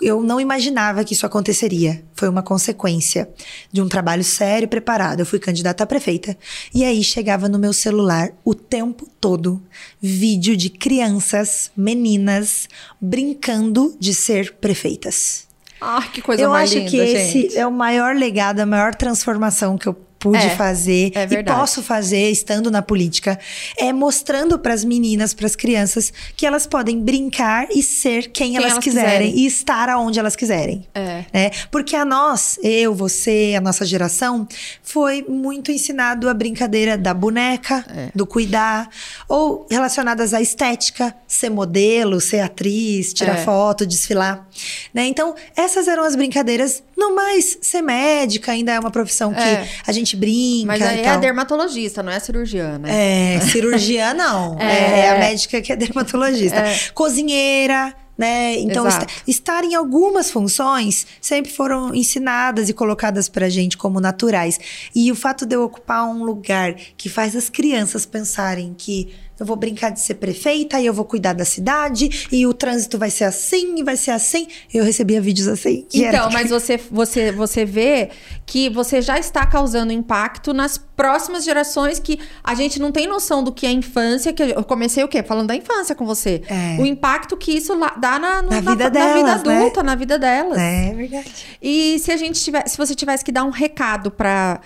Eu não imaginava que isso aconteceria. Foi uma consequência de um trabalho sério e preparado. Eu fui candidata a prefeita. E aí chegava no meu celular o tempo todo vídeo de crianças, meninas, brincando de ser prefeitas. Ah, que coisa eu mais acho linda, que gente. esse é o maior legado, a maior transformação que eu pude É, fazer é e posso fazer estando na política é mostrando para as meninas, para as crianças que elas podem brincar e ser quem, elas, elas quiserem, quiserem. e estar aonde elas quiserem. É. Né? Porque a nós, eu, você, a nossa geração, foi muito ensinado a brincadeira da boneca, É. do cuidar, ou relacionadas à estética, ser modelo, ser atriz, tirar É. foto, desfilar. Né? Então, essas eram as brincadeiras. No mais, ser médica ainda é uma profissão que É. a gente brinca Mas aí é a tal. dermatologista, não é a cirurgiana. É, cirurgia [LAUGHS] não. É. É. a médica que é dermatologista. É. Cozinheira, né? Então, esta- estar em algumas funções sempre foram ensinadas e colocadas pra gente como naturais. E o fato de eu ocupar um lugar que faz as crianças pensarem que eu vou brincar de ser prefeita e eu vou cuidar da cidade e o trânsito vai ser assim e vai ser assim. Eu recebia vídeos assim. que era- Então, mas você, você, você vê que você já está causando impacto nas próximas gerações que a gente não tem noção do que é infância. Que eu comecei o quê? Falando da infância com você. É. O impacto que isso dá na, no- Na vida na delas, vida né? adulta, na vida delas. É verdade. E se a gente tivesse, se você tivesse que dar um recado para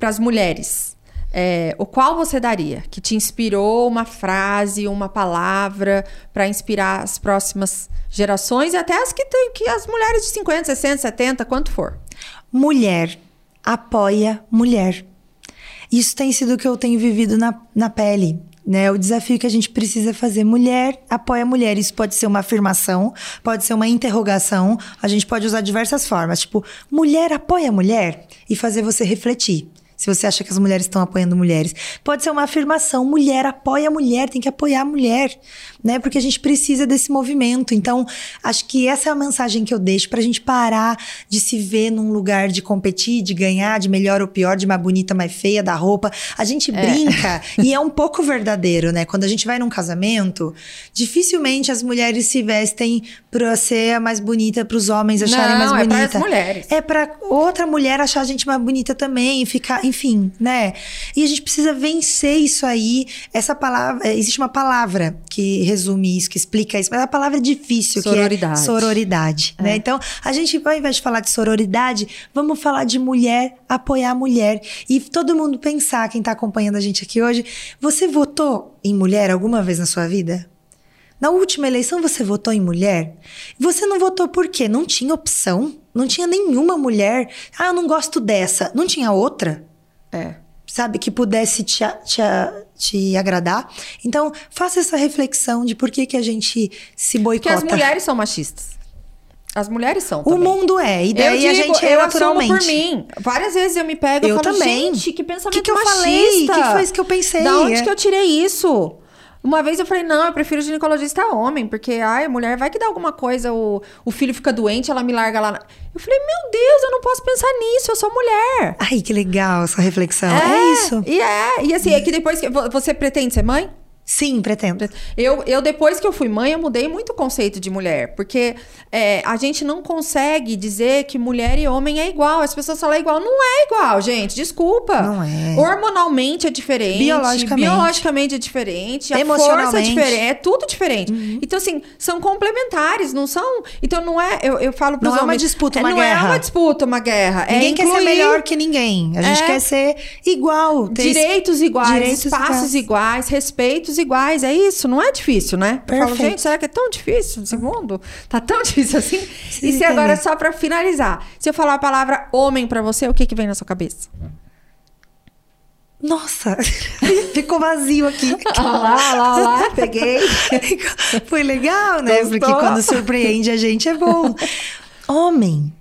as mulheres, é, o qual você daria? Que te inspirou uma frase, uma palavra para inspirar as próximas gerações e até as que tem, que as mulheres de 50, 60, 70, quanto for. Mulher apoia mulher. Isso tem sido o que eu tenho vivido na, na pele. Né, o desafio que a gente precisa fazer. Mulher apoia mulher. Isso pode ser uma afirmação, pode ser uma interrogação. A gente pode usar diversas formas. Tipo, mulher apoia mulher e fazer você refletir. Se você acha que as mulheres estão apoiando mulheres. Pode ser uma afirmação. Mulher apoia mulher, tem que apoiar a mulher. Né? Porque a gente precisa desse movimento. Então, acho que essa é a mensagem que eu deixo pra gente parar de se ver num lugar de competir, de ganhar, de melhor ou pior, de mais bonita, mais feia, da roupa. A gente brinca [LAUGHS] e é um pouco verdadeiro, né? Quando a gente vai num casamento, dificilmente as mulheres se vestem pra ser a mais bonita, pros homens acharem Não, mais é bonita. pras mulheres. É pra outra mulher achar a gente mais bonita também, ficar, enfim, né? E a gente precisa vencer isso aí. Essa palavra, é, existe uma palavra que resume isso, que explica isso, mas a palavra é difícil, Sororidade. que é sororidade, né? Então, a gente, ao invés de falar de sororidade, vamos falar de mulher apoiar a mulher. E todo mundo pensar, quem tá acompanhando a gente aqui hoje, você votou em mulher alguma vez na sua vida? Na última eleição você votou em mulher? Você não votou por quê? Não tinha opção. Não tinha nenhuma mulher. Ah, eu não gosto dessa. Não tinha outra, É. sabe, que pudesse te, te, te agradar. Então, faça essa reflexão de por que, que a gente se Porque boicota. as mulheres são machistas. As mulheres são O também. mundo é, e daí eu a digo, gente é eu naturalmente. por mim. Várias vezes eu me pego e Eu falo, também. gente, que pensamento Que que eu machista. falei? Que que foi isso que eu pensei? Da onde É. que eu tirei isso? Uma vez eu falei, não, eu prefiro ginecologista homem, porque, ai, a mulher vai que dá alguma coisa, o, o filho fica doente, ela me larga lá. na- Eu falei, meu Deus, eu não posso pensar nisso, eu sou mulher. Ai, que legal essa reflexão. É, isso. E é, e assim, é que depois que vo- você pretende ser mãe? Sim, pretendo. Eu, eu, depois que eu fui mãe, eu mudei muito o conceito de mulher. Porque é, a gente não consegue dizer que mulher e homem é igual. As pessoas falam igual. Não é igual, gente. Desculpa. Não é. Hormonalmente é diferente. Biologicamente. Biologicamente é diferente. A força é diferente. É tudo diferente. Então, assim, são complementares, não são. Então, não é. Eu, eu falo pros Não é uma homens, disputa, é, uma não guerra. é uma disputa, uma guerra. Ninguém é quer ser melhor que ninguém. A gente É. quer ser igual. Direitos iguais, direitos espaços iguais. respeitos iguais. É isso, não é difícil, né? Eu falo, Perfeito. gente, será que é tão difícil esse mundo? Tá tão [LAUGHS] difícil assim? Preciso e se agora, só pra finalizar, se eu falar a palavra homem pra você, o que que vem na sua cabeça? Nossa, [LAUGHS] ficou vazio aqui. Olha [LAUGHS] lá, olha lá, olha lá, peguei. Foi legal, né? Gostou? Porque quando surpreende a gente é bom. Homem,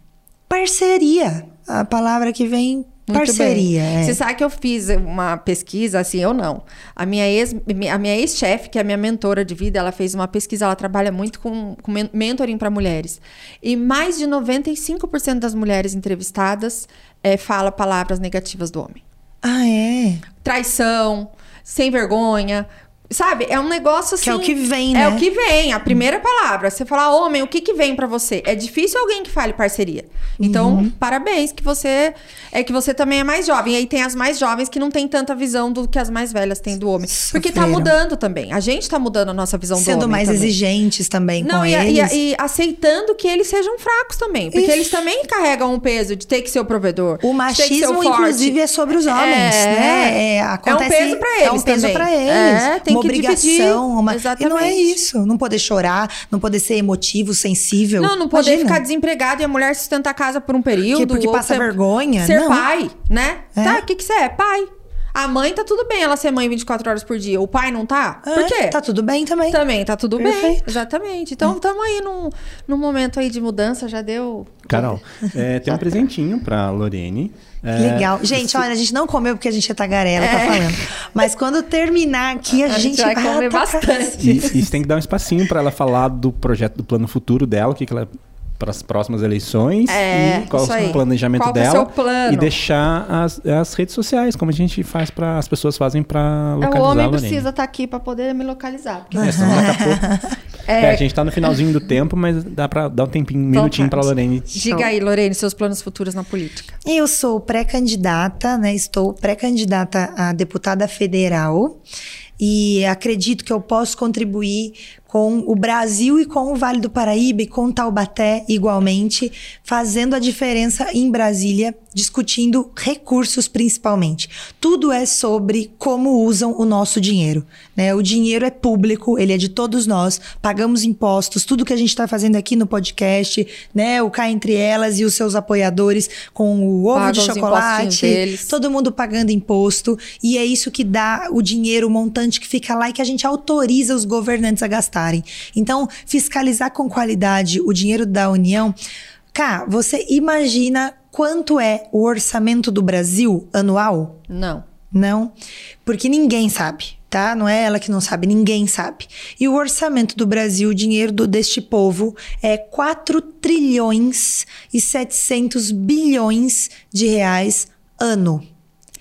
parceria. A palavra que vem, Muito parceria. bem. é. Você sabe que eu fiz uma pesquisa, assim, eu não. A minha ex, a minha ex-chefe, que é a minha mentora de vida, ela fez uma pesquisa, ela trabalha muito com, com men- mentoring para mulheres. E mais de 95% das mulheres entrevistadas eh, fala palavras negativas do homem. Ah, é? Traição, sem vergonha, Sabe? É um negócio assim. Que é o que vem, É né? o que vem, a primeira palavra. Você falar, homem, o que que vem pra você? É difícil alguém que fale parceria. Então, Uhum. parabéns, que você. É que você também é mais jovem. E aí tem as mais jovens que não têm tanta visão do que as mais velhas têm do homem. Porque tá Sofreram. mudando também. A gente tá mudando a nossa visão do Sendo homem. mais também. exigentes também Não, com e, eles. e- e aceitando que eles sejam fracos também. Porque eles também carregam um peso de ter que ser o provedor. O machismo, inclusive, é sobre os homens, É. né? É, acontece, peso pra É um eles peso também. pra eles. É, tem uma obrigação. Uma... E não é Exatamente. isso. Não poder chorar, não poder ser emotivo, sensível. Não, não poder Imagina. ficar desempregado e a mulher sustentar a casa por um período. Que porque ou passa ser, vergonha? Ser Não. pai, né? É. Tá, o que, que você é? Pai. A mãe tá tudo bem ela ser mãe 24 horas por dia. O pai não tá? É, por quê? Tá tudo bem também. Também tá tudo bem. Perfeito. Exatamente. Então estamos aí num, num momento aí de mudança, já deu. Carol, é, tem um presentinho pra Lorene. É, Legal. Gente, olha, a gente não comeu porque a gente é tagarela, tá falando. Mas quando terminar aqui, a, A gente vai comer atacar. bastante. E, e você tem que dar um espacinho pra ela falar do projeto do plano futuro dela, o que, que ela para as próximas eleições É, e qual é o planejamento Qual é o dela seu plano? e deixar as, as redes sociais como a gente faz para as pessoas fazem para É, localizar o homem precisa estar aqui pra poder me localizar. porque- É, senão daqui a pouco. É, a gente tá no finalzinho do tempo, mas dá pra dar um tempinho, um minutinho pra Lorene. Diga aí, Lorene, seus planos futuros na política. Eu sou pré-candidata, né? Estou pré-candidata a deputada federal e acredito que eu posso contribuir com o Brasil e com o Vale do Paraíba e com Taubaté igualmente, fazendo a diferença em Brasília, discutindo recursos principalmente. Tudo é sobre como usam o nosso dinheiro, né? O dinheiro é público, ele é de todos nós, pagamos impostos, tudo que a gente está fazendo aqui no podcast, né? O Cá Entre Elas e os seus apoiadores com o ovo Pagam de chocolate, todo mundo pagando imposto, e é isso que dá o dinheiro, o montante que fica lá e que a gente autoriza os governantes a gastarem. Então, fiscalizar com qualidade o dinheiro da União. Cá, você imagina quanto é o orçamento do Brasil anual? Não. Não, porque ninguém sabe, tá? Não é ela que não sabe, ninguém sabe. E o orçamento do Brasil, o dinheiro do, deste povo, é 4 trilhões e 700 bilhões de reais ano.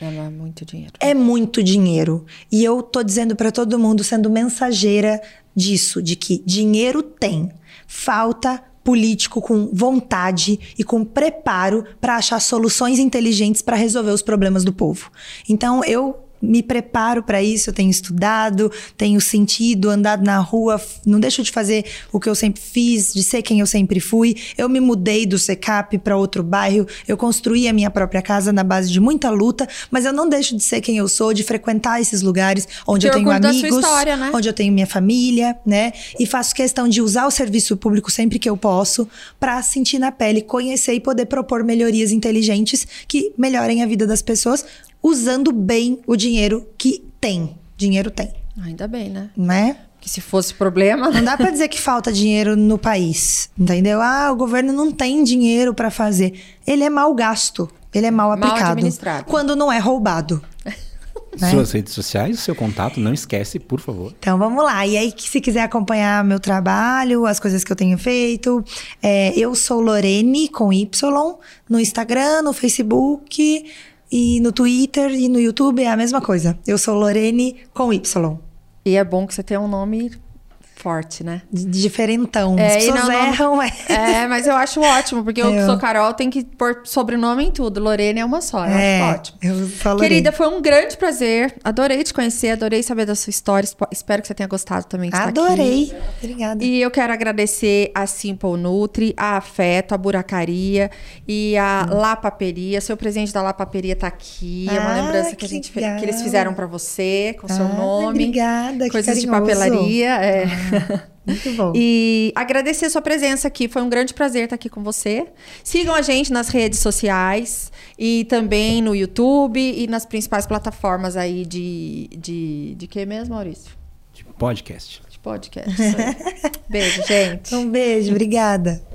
É muito dinheiro. É muito dinheiro. E eu tô dizendo para todo mundo, sendo mensageira disso, de que dinheiro tem. Falta político com vontade e com preparo para achar soluções inteligentes para resolver os problemas do povo. Então eu me preparo para isso, eu tenho estudado, tenho sentido, andado na rua, não deixo de fazer o que eu sempre fiz, de ser quem eu sempre fui. Eu me mudei do SECAP para outro bairro, eu construí a minha própria casa na base de muita luta, mas eu não deixo de ser quem eu sou, de frequentar esses lugares onde eu tenho amigos, história, né? onde eu tenho minha família, né? E faço questão de usar o serviço público sempre que eu posso para sentir na pele, conhecer e poder propor melhorias inteligentes que melhorem a vida das pessoas usando bem o dinheiro que tem. Dinheiro tem, Ainda bem, né? né? Que se fosse problema. Não dá pra dizer que falta dinheiro no país, entendeu? Ah, o governo não tem dinheiro pra fazer. Ele é mal gasto, ele é mal Mal aplicado. administrado. Quando não é roubado. [LAUGHS] né? Suas redes sociais, o seu contato, não esquece, por favor. Então vamos lá. E aí, que se quiser acompanhar meu trabalho, as coisas que eu tenho feito, é, eu sou Lorene com Y no Instagram, no Facebook e no Twitter e no YouTube é a mesma coisa. Eu sou Lorene com Y. E é bom que você tenha um nome forte, né? Diferentão. É, As pessoas não- não- erram, é. É, mas eu acho ótimo, porque eu que Eu- sou Carol, tem que pôr sobrenome em tudo. Lorena é uma só, eu É, acho ótimo. eu. Querida, foi um grande prazer. Adorei te conhecer, adorei saber da sua história. Espero que você tenha gostado também de estar aqui. Adorei. Obrigada. E eu quero agradecer a Simple Nutri, a Afeto, a Buracaria e a Lapaperia. Seu presente da Lapaperia tá aqui. é uma Ah, lembrança que, que a gente legal. que eles fizeram pra você, com seu Ah, nome. obrigada, que Coisas de papelaria. É. [LAUGHS] Muito bom. E agradecer a sua presença aqui. Foi um grande prazer estar aqui com você. Sigam a gente nas redes sociais e também no YouTube e nas principais plataformas aí de. De, de que mesmo, Maurício? De podcast. De podcast. [LAUGHS] Beijo, gente. Um beijo, obrigada.